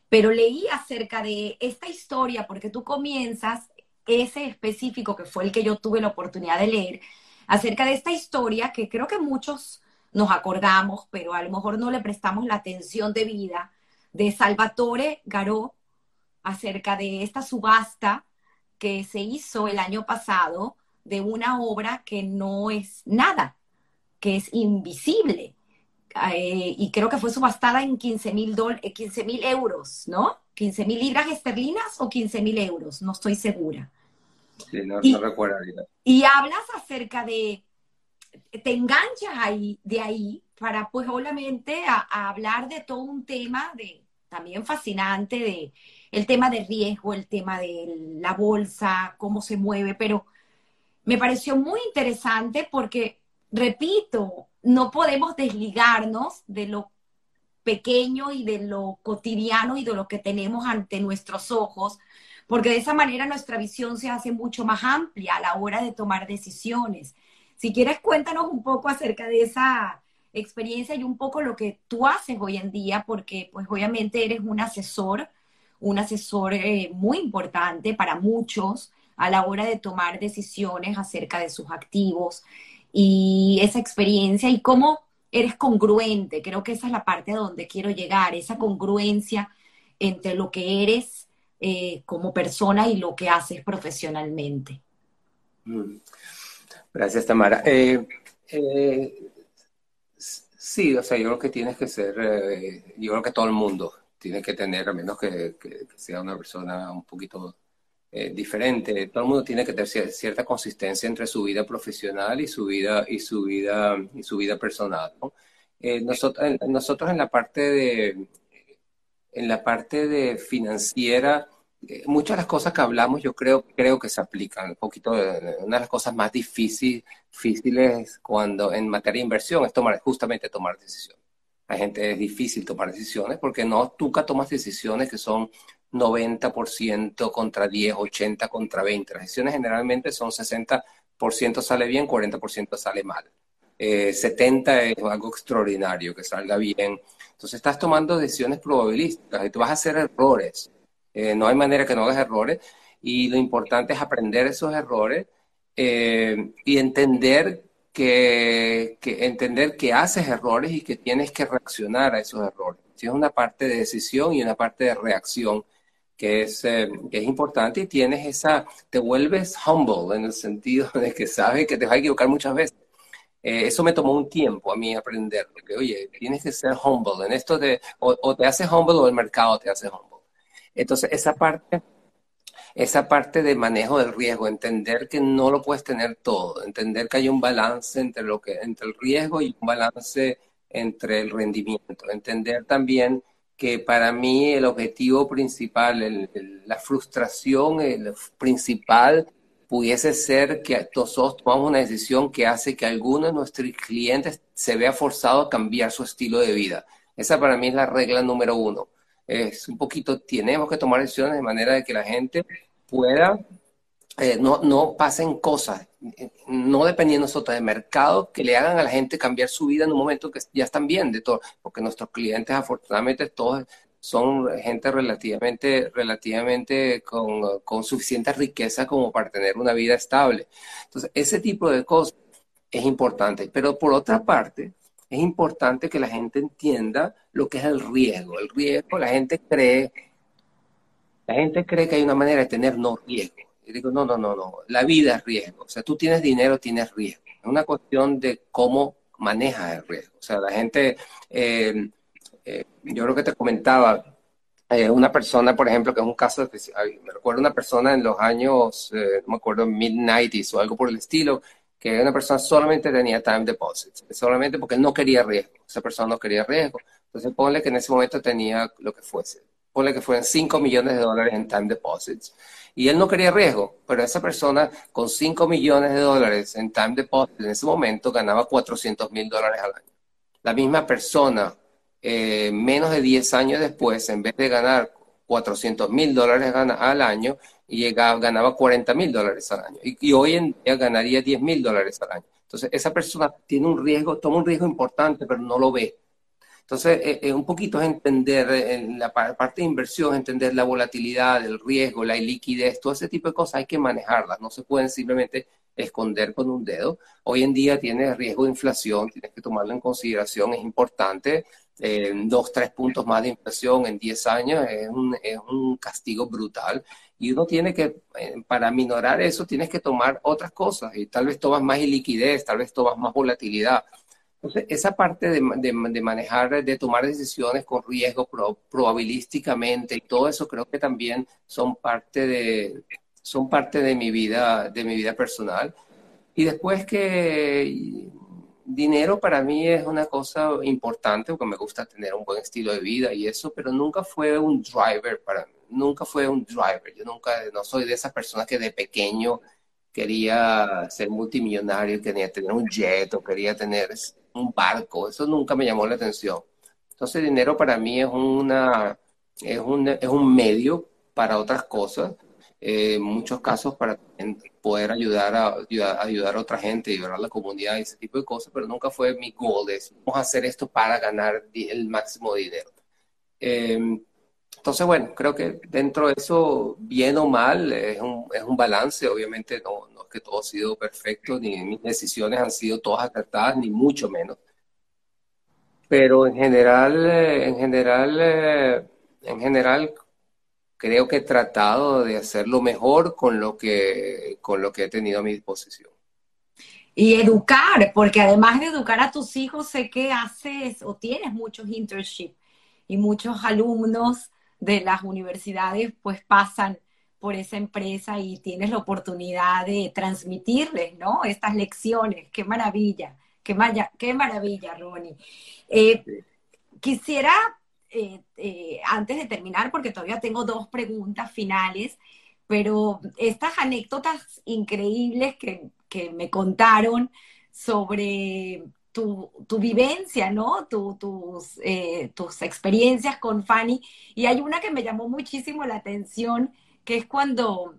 Pero leí acerca de esta historia porque tú comienzas ese específico que fue el que yo tuve la oportunidad de leer, acerca de esta historia que creo que muchos nos acordamos, pero a lo mejor no le prestamos la atención debida, de Salvatore Garó, acerca de esta subasta que se hizo el año pasado de una obra que no es nada, que es invisible. Eh, y creo que fue subastada en 15 mil 15 eh, euros, ¿no? 15 mil libras esterlinas o 15 mil euros, no estoy segura. Sí, no, y, recuerdo. Y hablas acerca de, te enganchas ahí, de ahí, para pues obviamente a, hablar de todo un tema de, también fascinante, de el tema de riesgo, el tema de la bolsa, cómo se mueve, pero me pareció muy interesante porque, repito, no podemos desligarnos de lo pequeño y de lo cotidiano y de lo que tenemos ante nuestros ojos, porque de esa manera nuestra visión se hace mucho más amplia a la hora de tomar decisiones. Si quieres, cuéntanos un poco acerca de esa experiencia y un poco lo que tú haces hoy en día, porque pues obviamente eres un asesor, un asesor eh, muy importante para muchos a la hora de tomar decisiones acerca de sus activos y esa experiencia y cómo eres congruente. Creo que esa es la parte a donde quiero llegar, esa congruencia entre lo que eres eh, como persona y lo que haces profesionalmente. Mm. Gracias, Tamara. Eh, eh, sí, o sea, yo creo que tienes que ser, yo creo que todo el mundo tiene que tener, a menos que sea una persona un poquito eh, diferente. Todo el mundo tiene que tener cierta consistencia entre su vida profesional y su vida y su vida y su vida personal. Eh, nosotros, nosotros en la parte de en la parte de financiera eh, muchas de las cosas que hablamos yo creo, creo que se aplican. Un poquito de, una de las cosas más difíciles, difíciles cuando en materia de inversión es tomar, justamente tomar decisiones. La gente es difícil tomar decisiones porque no, nunca tomas decisiones que son 90% contra 10, 80 contra 20. Las decisiones generalmente son 60% sale bien, 40% sale mal. 70 eh, es algo extraordinario, que salga bien. Entonces estás tomando decisiones probabilísticas y tú vas a hacer errores. Eh, no hay manera que no hagas errores y lo importante es aprender esos errores eh, y entender que, entender que haces errores y que tienes que reaccionar a esos errores. Si es una parte de decisión y una parte de reacción que es, que es importante y tienes esa, te vuelves humble en el sentido de que sabes que te vas a equivocar muchas veces eh, eso me tomó un tiempo a mí aprender, porque oye, tienes que ser humble en esto de, o, te haces humble o el mercado te hace humble. Entonces, esa parte, esa parte de manejo del riesgo, entender que no lo puedes tener todo, entender que hay un balance entre, lo que, entre el riesgo y un balance entre el rendimiento, entender también que para mí el objetivo principal, la frustración el principal pudiese ser que nosotros tomamos una decisión que hace que alguno de nuestros clientes se vea forzado a cambiar su estilo de vida. Esa para mí es la regla número uno. Es un poquito, tenemos que tomar decisiones de manera de que la gente pueda, eh, no, no pasen cosas, no dependiendo nosotros del mercado, que le hagan a la gente cambiar su vida en un momento que ya están bien de todo, porque nuestros clientes afortunadamente todos son gente relativamente, relativamente con, con, suficiente riqueza como para tener una vida estable. Entonces, ese tipo de cosas es importante. Pero por otra parte, es importante que la gente entienda lo que es el riesgo. El riesgo, la gente cree, la gente cree que hay una manera de tener no riesgo. Y digo, no, no, no, no. La vida es riesgo. O sea, tú tienes dinero, tienes riesgo. Es una cuestión de cómo manejas el riesgo. O sea, la gente... Eh, eh, yo creo que te comentaba, eh, una persona, por ejemplo, que es un caso, me recuerdo una persona en los años, eh, no me acuerdo, mid-90s o algo por el estilo, que una persona solamente tenía time deposits, solamente porque no quería riesgo, esa persona no quería riesgo. Entonces ponle que en ese momento tenía lo que fuese, ponle que fueran 5 millones de dólares en time deposits. Y él no quería riesgo, pero esa persona con 5 millones de dólares en time deposits en ese momento ganaba 400 mil dólares al año. La misma persona eh, menos de 10 años después, en vez de ganar 400 mil dólares al año, ganaba 40 mil dólares al año. Y, hoy en día ganaría 10 mil dólares al año. Entonces, esa persona tiene un riesgo, toma un riesgo importante, pero no lo ve. Entonces, eh, eh, un poquito es entender en la parte de inversión, entender la volatilidad, el riesgo, la liquidez, todo ese tipo de cosas hay que manejarlas. No se pueden simplemente esconder con un dedo. Hoy en día tiene riesgo de inflación, tienes que tomarlo en consideración, es importante eh, dos, tres puntos más de inflación en 10 años es un, es un castigo brutal. Y uno tiene que, eh, para minorar eso, tienes que tomar otras cosas. Y tal vez tomas más liquidez, tal vez tomas más volatilidad. Esa parte de, de, manejar, de tomar decisiones con riesgo probabilísticamente y todo eso creo que también son parte de, son parte de mi vida, de mi vida personal. Y después que dinero para mí es una cosa importante porque me gusta tener un buen estilo de vida y eso, pero nunca fue un driver para mí, nunca fue un driver. Yo nunca, no soy de esas personas que de pequeño quería ser multimillonario, quería tener un jet o quería tener un barco, eso nunca me llamó la atención. Entonces, dinero para mí es una, es un, es un medio para otras cosas en muchos casos para poder ayudar a, ayudar, a otra gente, ayudar a la comunidad y ese tipo de cosas, pero nunca fue mi goal de vamos a hacer esto para ganar el máximo dinero. Em, entonces, bueno, creo que dentro de eso, bien o mal, es un, es un balance. Obviamente no, es que todo ha sido perfecto, ni mis decisiones han sido todas acertadas, ni mucho menos. Pero en general, eh, en general, eh, en general, creo que he tratado de hacerlo mejor con lo que, con lo que he tenido a mi disposición. Y educar, porque además de educar a tus hijos, sé que haces o tienes muchos internships y muchos alumnos de las universidades pues pasan por esa empresa y tienes la oportunidad de transmitirles, ¿no? Estas lecciones. Qué maravilla, qué, qué maravilla, Ronnie. Eh, quisiera eh, eh, antes de terminar, porque todavía tengo dos preguntas finales, pero estas anécdotas increíbles que, que me contaron sobre tu, tu, vivencia, ¿no? Tu, tus, eh, tus experiencias con Fanny. Y hay una que me llamó muchísimo la atención, que es cuando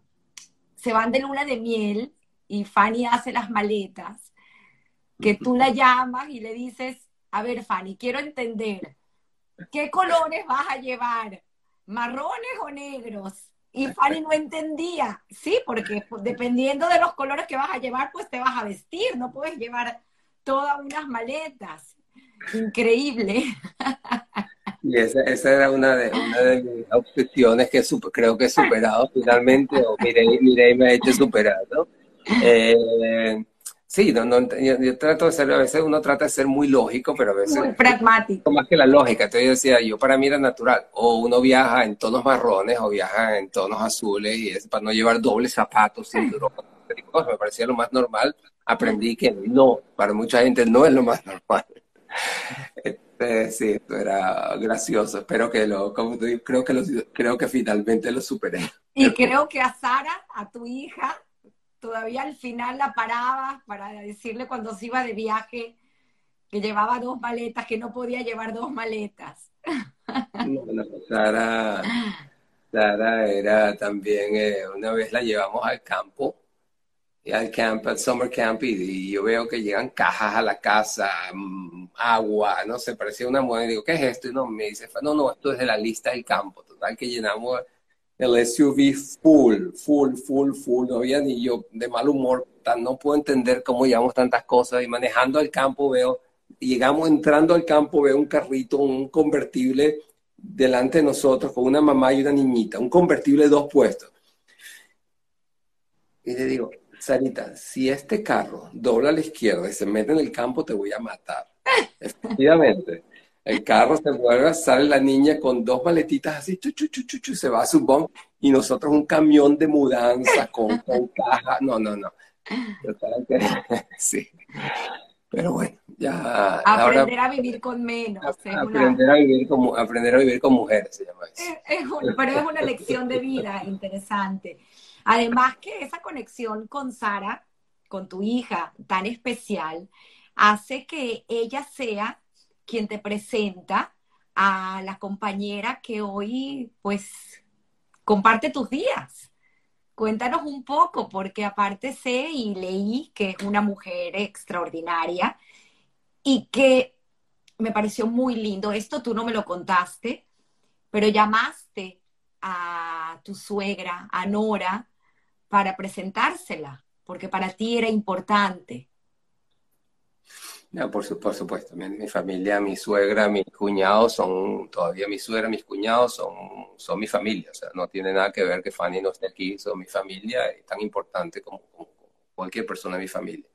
se van de luna de miel y Fanny hace las maletas, que tú la llamas y le dices, a ver Fanny, quiero entender, ¿qué colores vas a llevar? ¿Marrones o negros? Y Fanny no entendía, sí, porque dependiendo de los colores que vas a llevar, pues te vas a vestir, no puedes llevar todas unas maletas. Increíble. Y esa, esa era una de, una de mis obsesiones que creo que he superado finalmente, o Mireille, me ha hecho superar, ¿no? Eh, Sí, no, no, yo, trato de ser, a veces uno trata de ser muy lógico, pero a veces... Muy pragmático. Más que la lógica. Entonces yo decía, yo para mí era natural. O uno viaja en tonos marrones o viaja en tonos azules y es para no llevar dobles zapatos, cinturón, me parecía lo más normal. Aprendí que no, para mucha gente no es lo más normal. Sí, esto era gracioso. Espero que lo, como tú, creo que lo, creo que finalmente lo superé. Y creo que a Sara, a tu hija, todavía al final la paraba para decirle cuando se iba de viaje que llevaba dos maletas, que no podía llevar dos maletas. Bueno, Sara, Sara era también, eh, una vez la llevamos al campo, al camp, al summer camp, y, yo veo que llegan cajas a la casa, mm, agua, no sé, parecía una mujer, y digo, ¿qué es esto? Y no, me dice, no, no, esto es de la lista del campo, total que llenamos el SUV full, full, full, full, no había ni yo de mal humor, no puedo entender cómo llevamos tantas cosas y manejando al campo veo, llegamos entrando al campo, veo un carrito, un convertible delante de nosotros con una mamá y una niñita, un convertible de dos puestos. Y le digo, Sarita, si este carro dobla a la izquierda y se mete en el campo, te voy a matar. Efectivamente. El carro se vuelve, sale la niña con dos maletitas así, chu, chu, chu, chu, se va a su bomb y nosotros un camión de mudanza con, con caja. No, no, no. Sí. Pero bueno, ya. Aprender a vivir con menos. aprender, a vivir con, aprender a vivir con mujeres se llama eso. pero es una lección de vida interesante. Además que esa conexión con Sara, con tu hija tan especial, hace que ella sea quien te presenta a la compañera que hoy pues comparte tus días. Cuéntanos un poco, porque aparte sé y leí que es una mujer extraordinaria y que me pareció muy lindo. Esto tú no me lo contaste, pero llamaste a tu suegra, a Nora, para presentársela, porque para ti era importante. No, por, por supuesto, mi, familia, mi suegra, mis cuñados son, todavía mi suegra, mis cuñados son, son mi familia, o sea, no tiene nada que ver que Fanny no esté aquí, son mi familia, es tan importante como, cualquier persona de mi familia.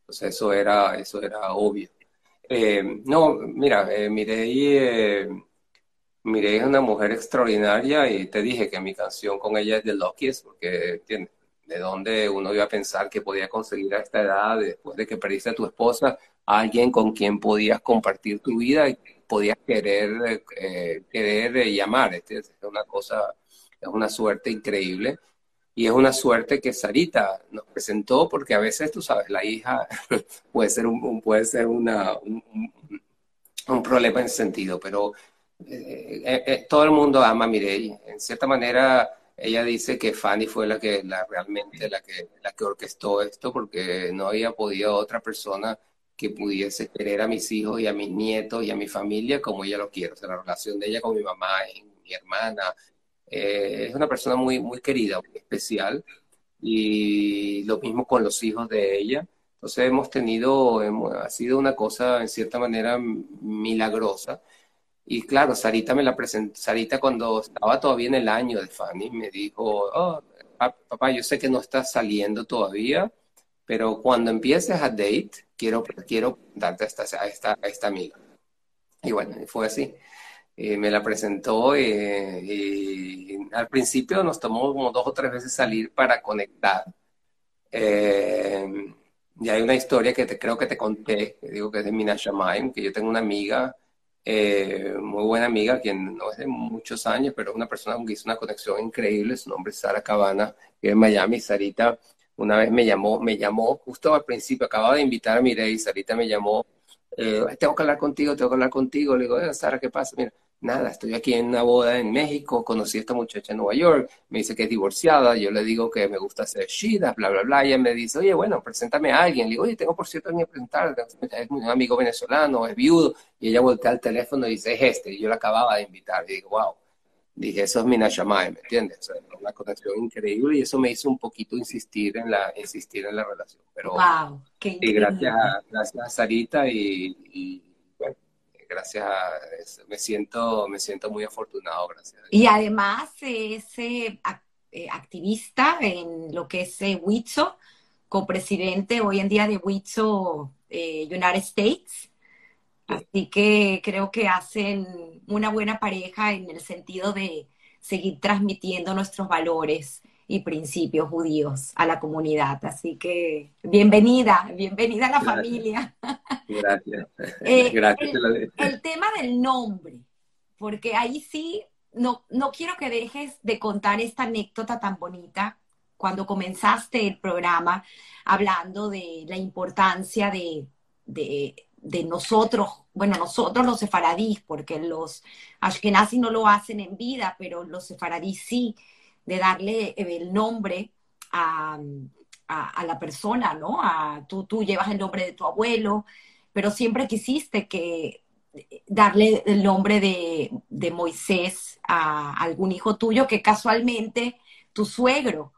Entonces eso era, eso era obvio. Eh, no, mira, eh, Mireille, eh, es una mujer extraordinaria y te dije que mi canción con ella es de Luckiest, porque de dónde uno iba a pensar que podía conseguir a esta edad, después de que perdiste a tu esposa, alguien con quien podías compartir tu vida y podías querer, eh, querer eh, llamar. Este, es una cosa, es una suerte increíble. Y es una suerte que Sarita nos presentó, porque a veces, tú sabes, la hija puede ser un, puede ser una, un, problema en ese sentido, pero eh, todo el mundo ama a Mireille. En cierta manera, ella dice que Fanny fue la que la, realmente la que, la que orquestó esto, porque no había podido otra persona que pudiese querer a mis hijos y a mis nietos y a mi familia como ella lo quiere. O sea, la relación de ella con mi mamá mi hermana eh, es una persona muy, muy querida, muy especial. Y lo mismo con los hijos de ella. Entonces hemos tenido, ha sido una cosa en cierta manera milagrosa. Y claro, Sarita me la presentó, Sarita cuando estaba todavía en el año de Fanny me dijo, oh, papá, yo sé que no estás saliendo todavía, pero cuando empieces a date, quiero, quiero darte a esta, a esta, esta amiga. Y bueno, fue así. me la presentó eh, y, al principio nos tomó como dos o tres veces salir para conectar. Eh, y hay una historia que te, creo que te conté, digo que es de Mina Shamaim, que yo tengo una amiga eh, muy buena amiga, quien no es de muchos años, pero una persona con que hizo una conexión increíble, su nombre es Sara Cabana, que en Miami. Sarita una vez me llamó, me llamó justo al principio, acababa de invitar a Mireille, Sarita me llamó, eh, tengo que hablar contigo, tengo que hablar contigo. Le digo, Sara, ¿qué pasa? Mira, nada, estoy aquí en una boda en México, conocí a esta muchacha en Nueva York, me dice que es divorciada, yo le digo que me gusta hacer shidas, bla, bla, bla, y ella me dice, oye, bueno, preséntame a alguien, le digo, oye, tengo por cierto a alguien presentar, es un amigo venezolano, es viudo, y ella voltea al teléfono y dice, es este, y yo la acababa de invitar, y digo, wow, dije, eso es Mina Shamay, ¿me entiendes? una conexión increíble, y eso me hizo un poquito insistir en la, insistir en la relación, pero wow, qué y gracias, gracias a Sarita y gracias, me siento, me siento muy afortunado, gracias. Y además es eh, activista en lo que es eh, WITSO, copresidente hoy en día de WITSO eh, United States. Así que creo que hacen una buena pareja en el sentido de seguir transmitiendo nuestros valores y principios judíos a la comunidad. Así que bienvenida, bienvenida a la familia. Gracias. Eh, Gracias. El, tema del nombre, porque ahí sí, no, no quiero que dejes de contar esta anécdota tan bonita cuando comenzaste el programa hablando de la importancia de, de, de nosotros, bueno, nosotros los sefaradís, porque los ashkenazis no lo hacen en vida, pero los sefaradís sí de darle el nombre a, la persona, ¿no? A, tú, tú llevas el nombre de tu abuelo, pero siempre quisiste que darle el nombre de, de Moisés a algún hijo tuyo que casualmente tu suegro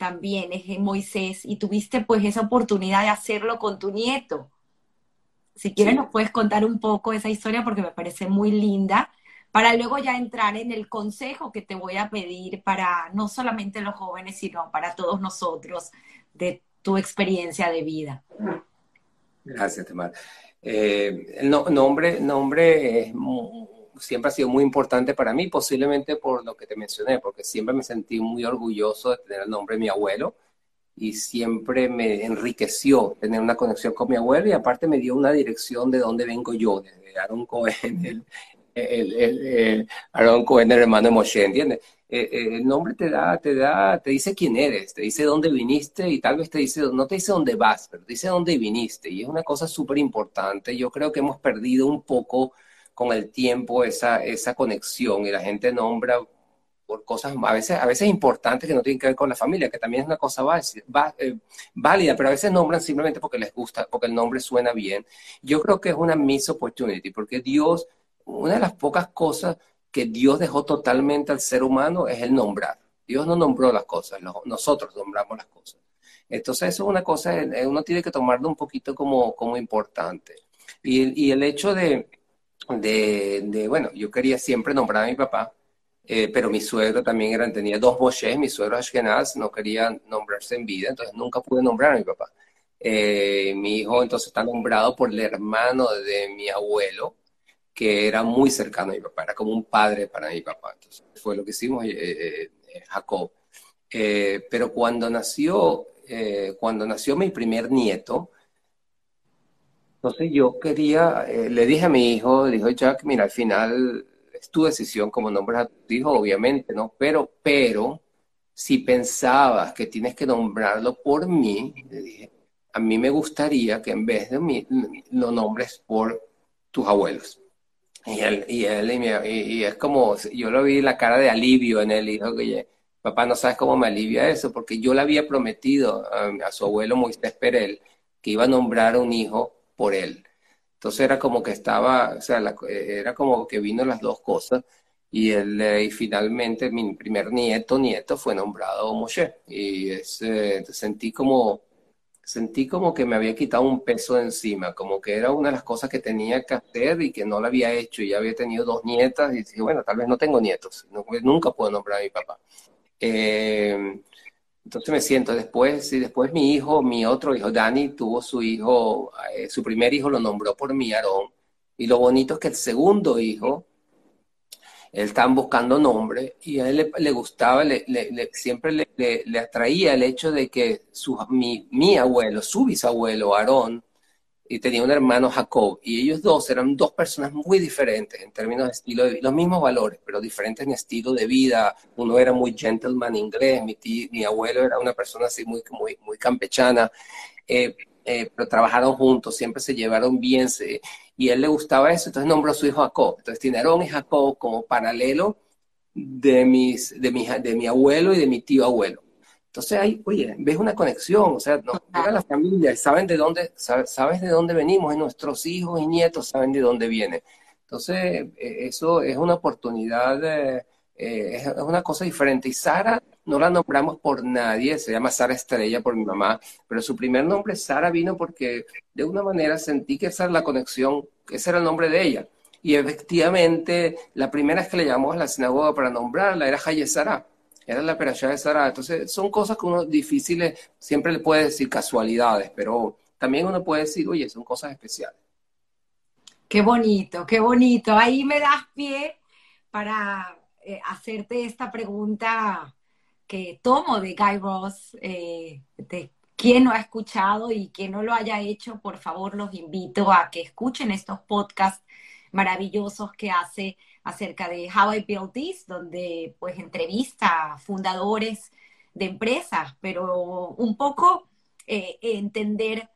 también es Moisés y tuviste pues esa oportunidad de hacerlo con tu nieto. Si quieres nos puedes contar un poco esa historia porque me parece muy linda para luego ya entrar en el consejo que te voy a pedir para no solamente los jóvenes, sino para todos nosotros de tu experiencia de vida. Gracias, Tamar. Eh, el nombre, nombre siempre ha sido muy importante para mí, posiblemente por lo que te mencioné, porque siempre me sentí muy orgulloso de tener el nombre de mi abuelo y siempre me enriqueció tener una conexión con mi abuelo y aparte me dio una dirección de dónde vengo yo, desde Aaron Cohen, el, el, el, Aaron Cohen, el hermano de Moshe, ¿entiendes? Eh, eh, el nombre te da, te da, te dice quién eres, te dice dónde viniste y tal vez te dice, no te dice dónde vas, pero te dice dónde viniste y es una cosa súper importante. Yo creo que hemos perdido un poco con el tiempo esa, esa conexión y la gente nombra por cosas a veces, a veces importantes que no tienen que ver con la familia, que también es una cosa eh, válida, pero a veces nombran simplemente porque les gusta, porque el nombre suena bien. Yo creo que es una miss opportunity, porque Dios una de las pocas cosas que Dios dejó totalmente al ser humano es el nombrar. Dios no nombró las cosas, nosotros nombramos las cosas. Entonces eso es una cosa, eh, uno tiene que tomarlo un poquito como, como importante. Y, el hecho de, de, bueno, yo quería siempre nombrar a mi papá, eh, pero mi suegro también era, tenía dos boches, mi suegro Ashkenaz no quería nombrarse en vida, entonces nunca pude nombrar a mi papá. Eh, mi hijo entonces está nombrado por el hermano de mi abuelo, que era muy cercano a mi papá, era como un padre para mi papá. Entonces fue lo que hicimos eh, eh, eh, Jacob. pero cuando nació, cuando nació mi primer nieto, entonces yo quería, le dije a mi hijo, dijo Jack, mira, al final es tu decisión como nombres a tu hijo, obviamente, ¿no? Pero, pero, si pensabas que tienes que nombrarlo por mí, le dije, a mí me gustaría que en vez de mí lo nombres por tus abuelos. Y él, y él, y, es como, yo lo vi la cara de alivio en él, y dijo, oye, papá, no sabes cómo me alivia eso, porque yo le había prometido a, su abuelo Moisés Perel que iba a nombrar un hijo por él. Entonces era como que estaba, o sea, era como que vino las dos cosas, y él, y finalmente mi primer nieto, nieto, fue nombrado Moshe, y es, eh, sentí como, sentí como que me había quitado un peso de encima, como que era una de las cosas que tenía que hacer y que no lo había hecho. Y ya había tenido dos nietas y dije, bueno, tal vez no tengo nietos, nunca puedo nombrar a mi papá. Eh, entonces me siento después, y después mi hijo, mi otro hijo, Dani, tuvo su hijo, eh, su primer hijo lo nombró por mí, Aarón. Y lo bonito es que el segundo hijo, él estaban buscando nombre y a él le, gustaba, siempre le, atraía el hecho de que su, mi, mi, abuelo, su bisabuelo, Aarón, y tenía un hermano Jacob, y ellos dos eran dos personas muy diferentes en términos de estilo de vida, los mismos valores, pero diferentes en estilo de vida. Uno era muy gentleman inglés, mi, mi abuelo era una persona así muy, muy, muy campechana, eh, eh, pero trabajaron juntos, siempre se llevaron bien, y a él le gustaba eso, entonces nombró a su hijo Jacob. Entonces tiene Aarón y Jacob como paralelo de, mis, de, mi, de mi abuelo y de mi tío abuelo. Entonces ahí, oye, ves una conexión, o sea, nos llega la familia, saben de dónde, sabes de dónde venimos, y nuestros hijos y nietos saben de dónde vienen. Entonces, e, eso es una oportunidad, eh, es una cosa diferente. Y Sara no la nombramos por nadie, se llama Sara Estrella por mi mamá, pero su primer nombre, Sara, vino porque de una manera sentí que esa era la conexión, ese era el nombre de ella. Y efectivamente, la primera que le llamamos a la sinagoga para nombrarla era Haye Sara era la perashá de Sara. Entonces, son cosas que uno difíciles, siempre le puede decir casualidades, pero también uno puede decir, oye, son cosas especiales. Qué bonito, qué bonito. Ahí me das pie para eh, hacerte esta pregunta que tomo de Guy Ross, eh, de quien no ha escuchado y quien no lo haya hecho, por favor los invito a que escuchen estos podcasts maravillosos que hace acerca de How I Built This, donde pues entrevista a fundadores de empresas, pero un poco eh, entender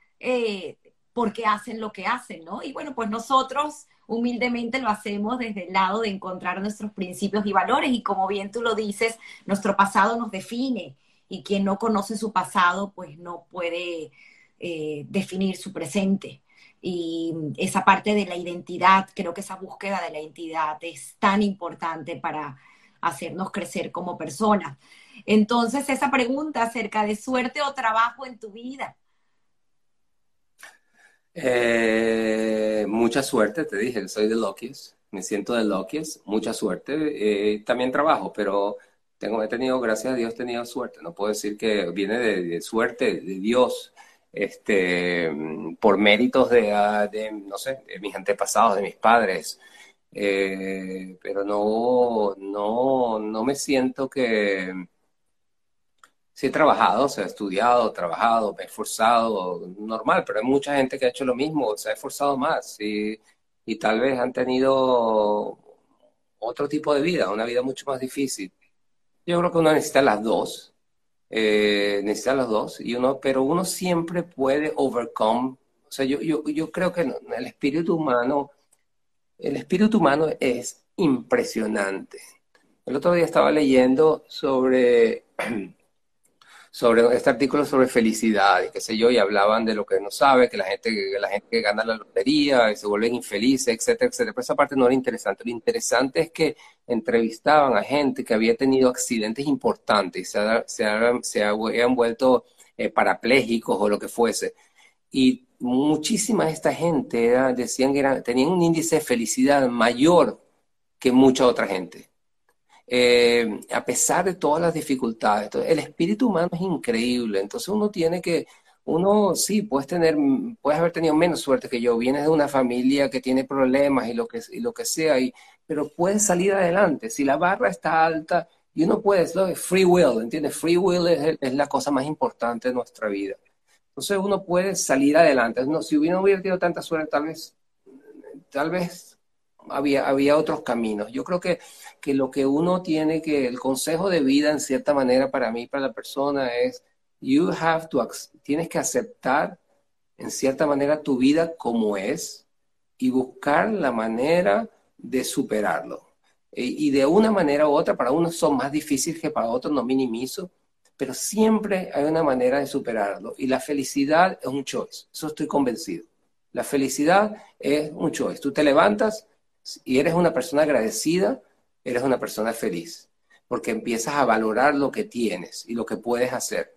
por qué hacen lo que hacen, ¿no? Y bueno, pues nosotros humildemente lo hacemos desde el lado de encontrar nuestros principios y valores y como bien tú lo dices, nuestro pasado nos define y quien no conoce su pasado pues no puede eh, definir su presente y esa parte de la identidad, creo que esa búsqueda de la identidad es tan importante para hacernos crecer como personas. Entonces, esa pregunta acerca de suerte o trabajo en tu vida. Eh, mucha suerte, te dije, soy de Loki's, me siento de Loki's, mucha suerte. Eh, también trabajo, pero tengo, he tenido, gracias a Dios, he tenido suerte. No puedo decir que viene de suerte de Dios este, por méritos ah, de, no sé, de mis antepasados, de mis padres. Eh, pero no, no, no me siento que... Sí he trabajado, se ha estudiado, trabajado, he esforzado, normal, pero hay mucha gente que ha hecho lo mismo, se ha esforzado más y, y tal vez han tenido otro tipo de vida, una vida mucho más difícil. Yo creo que uno necesita las dos, eh, necesitan los dos, y uno, pero uno siempre puede overcome. O sea, yo, yo, yo creo que el espíritu humano, el espíritu humano es impresionante. El otro día estaba leyendo sobre sobre este artículo sobre felicidad y qué sé yo, y hablaban de lo que no sabe, que la gente, que la gente que gana la lotería y se vuelven infelices, etcétera, etcétera. Pero esa parte no era interesante. Lo interesante es que entrevistaban a gente que había tenido accidentes importantes se, se, se habían vuelto eh, parapléjicos o lo que fuese. Y muchísima de esta gente decían que tenían un índice de felicidad mayor que mucha otra gente. Eh, a pesar de todas las dificultades. el espíritu humano es increíble, entonces uno tiene que, uno sí, puedes tener, puedes haber tenido menos suerte que yo, vienes de una familia que tiene problemas y lo que, y lo que sea, y, pero puedes salir adelante. Si la barra está alta, y uno puede, es free will, ¿entiendes? Free will es, es, la cosa más importante de nuestra vida. Entonces uno puede salir adelante. No, si hubiera tenido tanta suerte, tal vez, tal vez había, había otros caminos. Yo creo que, que lo que uno tiene que, el consejo de vida en cierta manera para mí, para la persona es, you have to, tienes que aceptar en cierta manera tu vida como es y buscar la manera de superarlo. E, y de una manera u otra, para unos son más difíciles que para otros, no minimizo, pero siempre hay una manera de superarlo. Y la felicidad es un choice, eso estoy convencido. La felicidad es un choice. Tú te levantas y eres una persona agradecida, eres una persona feliz, porque empiezas a valorar lo que tienes y lo que puedes hacer.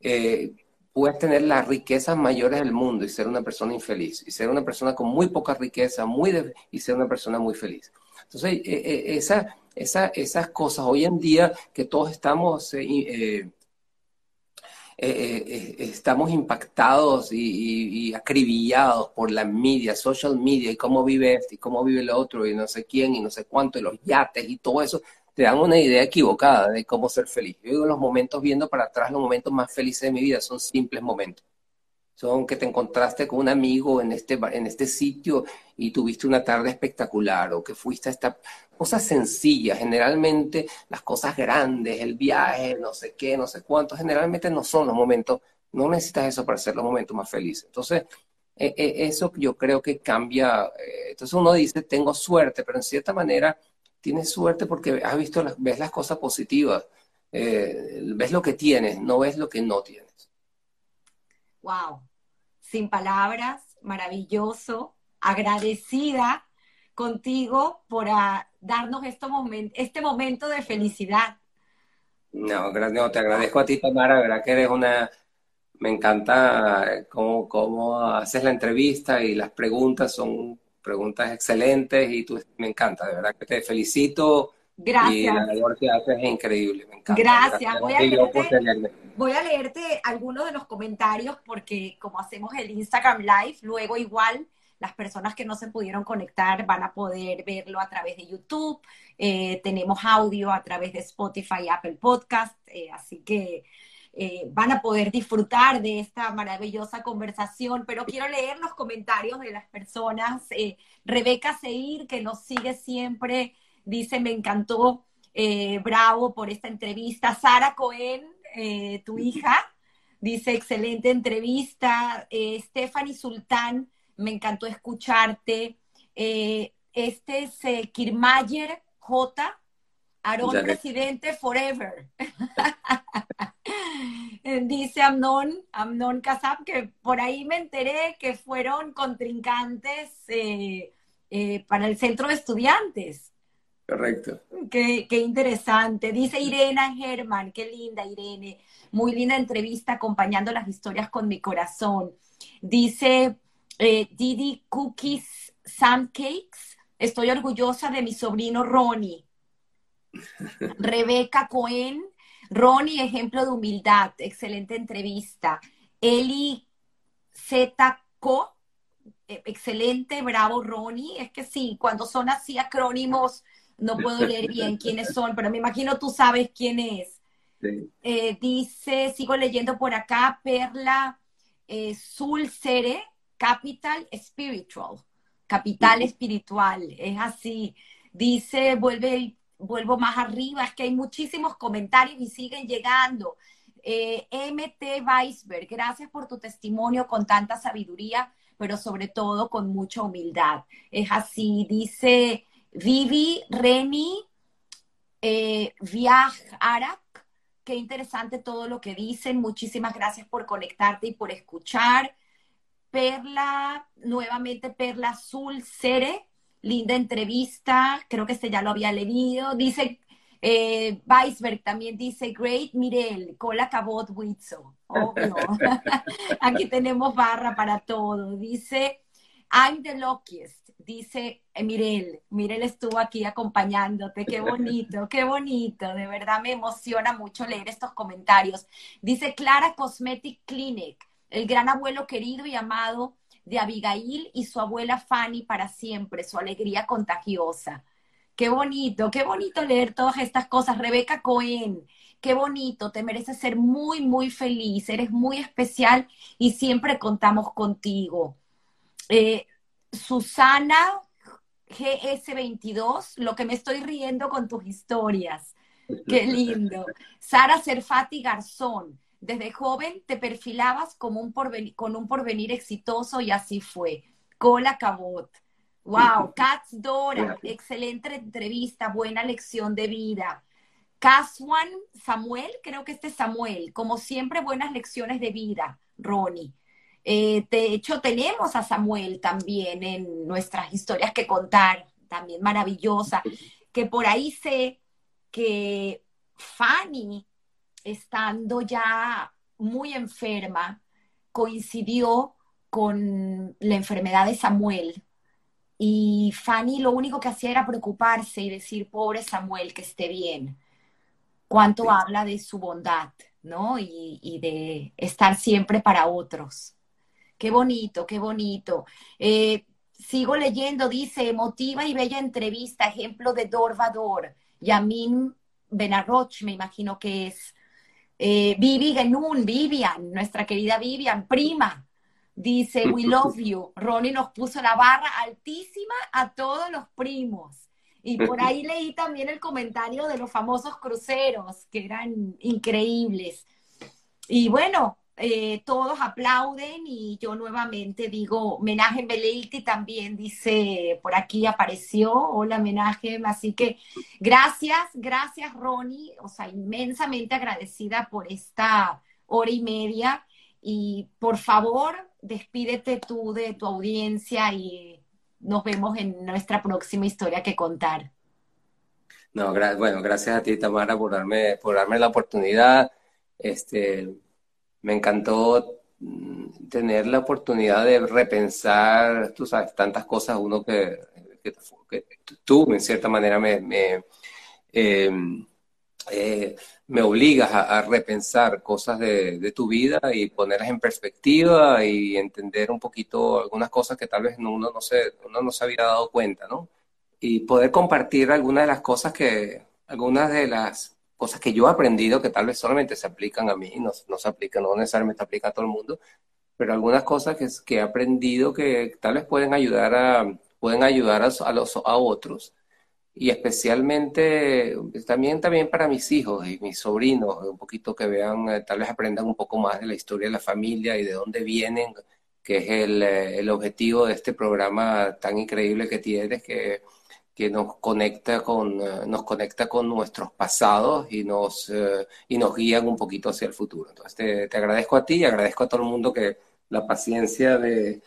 Eh, puedes tener las riquezas mayores del mundo y ser una persona infeliz, y ser una persona con muy poca riqueza muy y ser una persona muy feliz. Entonces, eh, eh, esa, esas cosas hoy en día que todos estamos eh, eh, estamos impactados y, acribillados por la media, social media, y cómo vive este, y cómo vive el otro, y no sé quién, y no sé cuánto, y los yates y todo eso, te dan una idea equivocada de cómo ser feliz. Yo digo, los momentos viendo para atrás, los momentos más felices de mi vida son simples momentos. Son que te encontraste con un amigo en este, en este sitio y tuviste una tarde espectacular o que fuiste a esta cosas sencillas, generalmente las cosas grandes, el viaje, no sé qué, no sé cuánto, generalmente no son los momentos, no necesitas eso para ser los momentos más felices. Entonces, e, e, eso yo creo que cambia, eh, entonces uno dice, tengo suerte, pero en cierta manera tienes suerte porque has visto, las, ves las cosas positivas, eh, ves lo que tienes, no ves lo que no tienes. Wow, sin palabras, maravilloso, agradecida contigo por ah, darnos este, este momento de felicidad. No, no, te agradezco a ti, Tamara, verdad que eres una... Me encanta cómo, cómo haces la entrevista y las preguntas son preguntas excelentes y tú me encanta, de verdad que te felicito. Gracias. Y la labor que haces es increíble, me encanta. Gracias. Voy a, leerte, voy a leerte algunos de los comentarios porque como hacemos el Instagram Live, luego igual las personas que no se pudieron conectar van a poder verlo a través de YouTube. Eh, tenemos audio a través de Spotify y Apple Podcast, eh, así que eh, van a poder disfrutar de esta maravillosa conversación, pero quiero leer los comentarios de las personas. Rebeca Seir, que nos sigue siempre, dice, me encantó, bravo por esta entrevista. Sara Cohen, tu hija, dice, excelente entrevista. Stephanie Sultán, me encantó escucharte. Eh, este es eh, Kirmayer J. Aarón Presidente Forever. Dice Amnon, Amnon Kazab, que por ahí me enteré que fueron contrincantes eh, para el centro de estudiantes. Correcto. Qué, qué, interesante. Dice Irena Germán, qué linda Irene. Muy linda entrevista acompañando las historias con mi corazón. Dice eh, Didi Cookies Sam Cakes. Estoy orgullosa de mi sobrino Ronnie. Rebeca Cohen. Ronnie, ejemplo de humildad. Excelente entrevista. Eli Z. Co. Eh, excelente, bravo Ronnie. Es que sí, cuando son así acrónimos, no puedo leer bien quiénes son, pero me imagino tú sabes quién es. Eh, dice, sigo leyendo por acá, Perla eh, Sulcere, capital spiritual, capital espiritual, es así. Dice, vuelve, vuelvo más arriba, es que hay muchísimos comentarios y siguen llegando. Eh, MT Weisberg, gracias por tu testimonio con tanta sabiduría, pero sobre todo con mucha humildad. Es así, dice Vivi Reni eh, Viaj Arak, qué interesante todo lo que dicen, muchísimas gracias por conectarte y por escuchar. Perla, nuevamente Perla Azul Cere, linda entrevista, creo que este ya lo había leído. Dice, eh, Weisberg también dice, Great Mirel, Cola Cabot Witzo. Obvio. Aquí tenemos barra para todo. Dice, I'm the luckiest. Dice Mirel, Mirel estuvo aquí acompañándote. Qué bonito, qué bonito. De verdad me emociona mucho leer estos comentarios. Dice Clara Cosmetic Clinic el gran abuelo querido y amado de Abigail y su abuela Fanny para siempre, su alegría contagiosa. Qué bonito, qué bonito leer todas estas cosas. Rebeca Cohen, qué bonito, te mereces ser muy, muy feliz, eres muy especial y siempre contamos contigo. Eh, Susana GS22, lo que me estoy riendo con tus historias. Qué lindo. Sara Serfati Garzón, desde joven te perfilabas como un con un porvenir exitoso y así fue. Cola Cabot. Wow, Katz Dora, excelente entrevista, buena lección de vida. Caswan Samuel, creo que este es Samuel, como siempre, buenas lecciones de vida, Ronnie. Eh, de hecho, tenemos a Samuel también en nuestras historias que contar, también maravillosa, que por ahí sé que Fanny estando ya muy enferma, coincidió con la enfermedad de Samuel. Y Fanny lo único que hacía era preocuparse y decir, pobre Samuel, que esté bien. Cuánto habla de su bondad, ¿no? Y, de estar siempre para otros. Qué bonito, qué bonito. Eh, sigo leyendo, dice, emotiva y bella entrevista, ejemplo de Dorvador. Yamin Benarroch, me imagino que es. Eh, Vivi Genun, Vivian, nuestra querida Vivian, prima, Dice, we love you. Ronnie nos puso la barra altísima a todos los primos. Y por ahí leí también el comentario de los famosos cruceros, que eran increíbles. Y bueno, eh, todos aplauden y yo nuevamente digo, homenaje Beleiti también dice, por aquí apareció, hola homenaje, así que gracias, gracias Ronnie, o sea, inmensamente agradecida por esta hora y media y por favor, despídete tú de tu audiencia y nos vemos en nuestra próxima historia que contar. No, bueno, gracias a ti Tamara por darme, por darme la oportunidad. Este, me encantó mm, tener la oportunidad de repensar, tú sabes, tantas cosas, uno que, tú en cierta manera me, me, em, eh, obligas a, repensar cosas de, tu vida y ponerlas en perspectiva y entender un poquito algunas cosas que tal vez uno no se, uno no se había dado cuenta, ¿no? Y poder compartir algunas de las cosas que, algunas de las cosas que yo he aprendido que tal vez solamente se aplican a mí, no, no se aplican, no necesariamente aplica a todo el mundo, pero algunas cosas que, que he aprendido que tal vez pueden ayudar a, pueden ayudar a, los, a otros. Y especialmente también, también para mis hijos y mis sobrinos, un poquito que vean, eh, tal vez aprendan un poco más de la historia de la familia y de dónde vienen, que es el, eh, el objetivo de este programa tan increíble que tienes, que que nos conecta con, eh, nos conecta con nuestros pasados y nos, eh, y nos guían un poquito hacia el futuro. Entonces te, te, agradezco a ti y agradezco a todo el mundo que la paciencia de,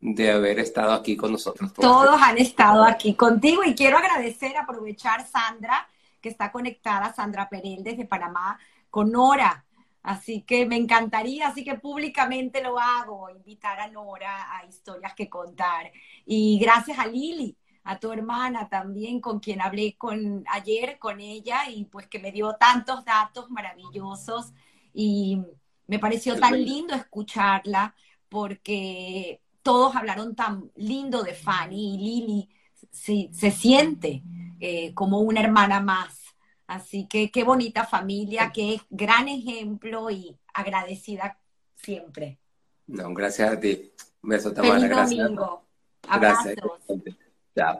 de haber estado aquí con nosotros. Todos han estado aquí contigo y quiero agradecer, aprovechar Sandra, que está conectada, Sandra Perel desde Panamá, con Nora. Así que me encantaría, así que públicamente lo hago, invitar a Nora a historias que contar. Y gracias a Lili, a tu hermana también, con quien hablé con, ayer con ella y pues que me dio tantos datos maravillosos y me pareció tan lindo escucharla porque todos hablaron tan lindo de Fanny y Lili se, se siente eh, como una hermana más. Así que qué bonita familia, qué gran ejemplo y agradecida siempre. No, gracias a ti. Un beso, Tamara. Feliz domingo. Abrazos. Gracias. Yeah.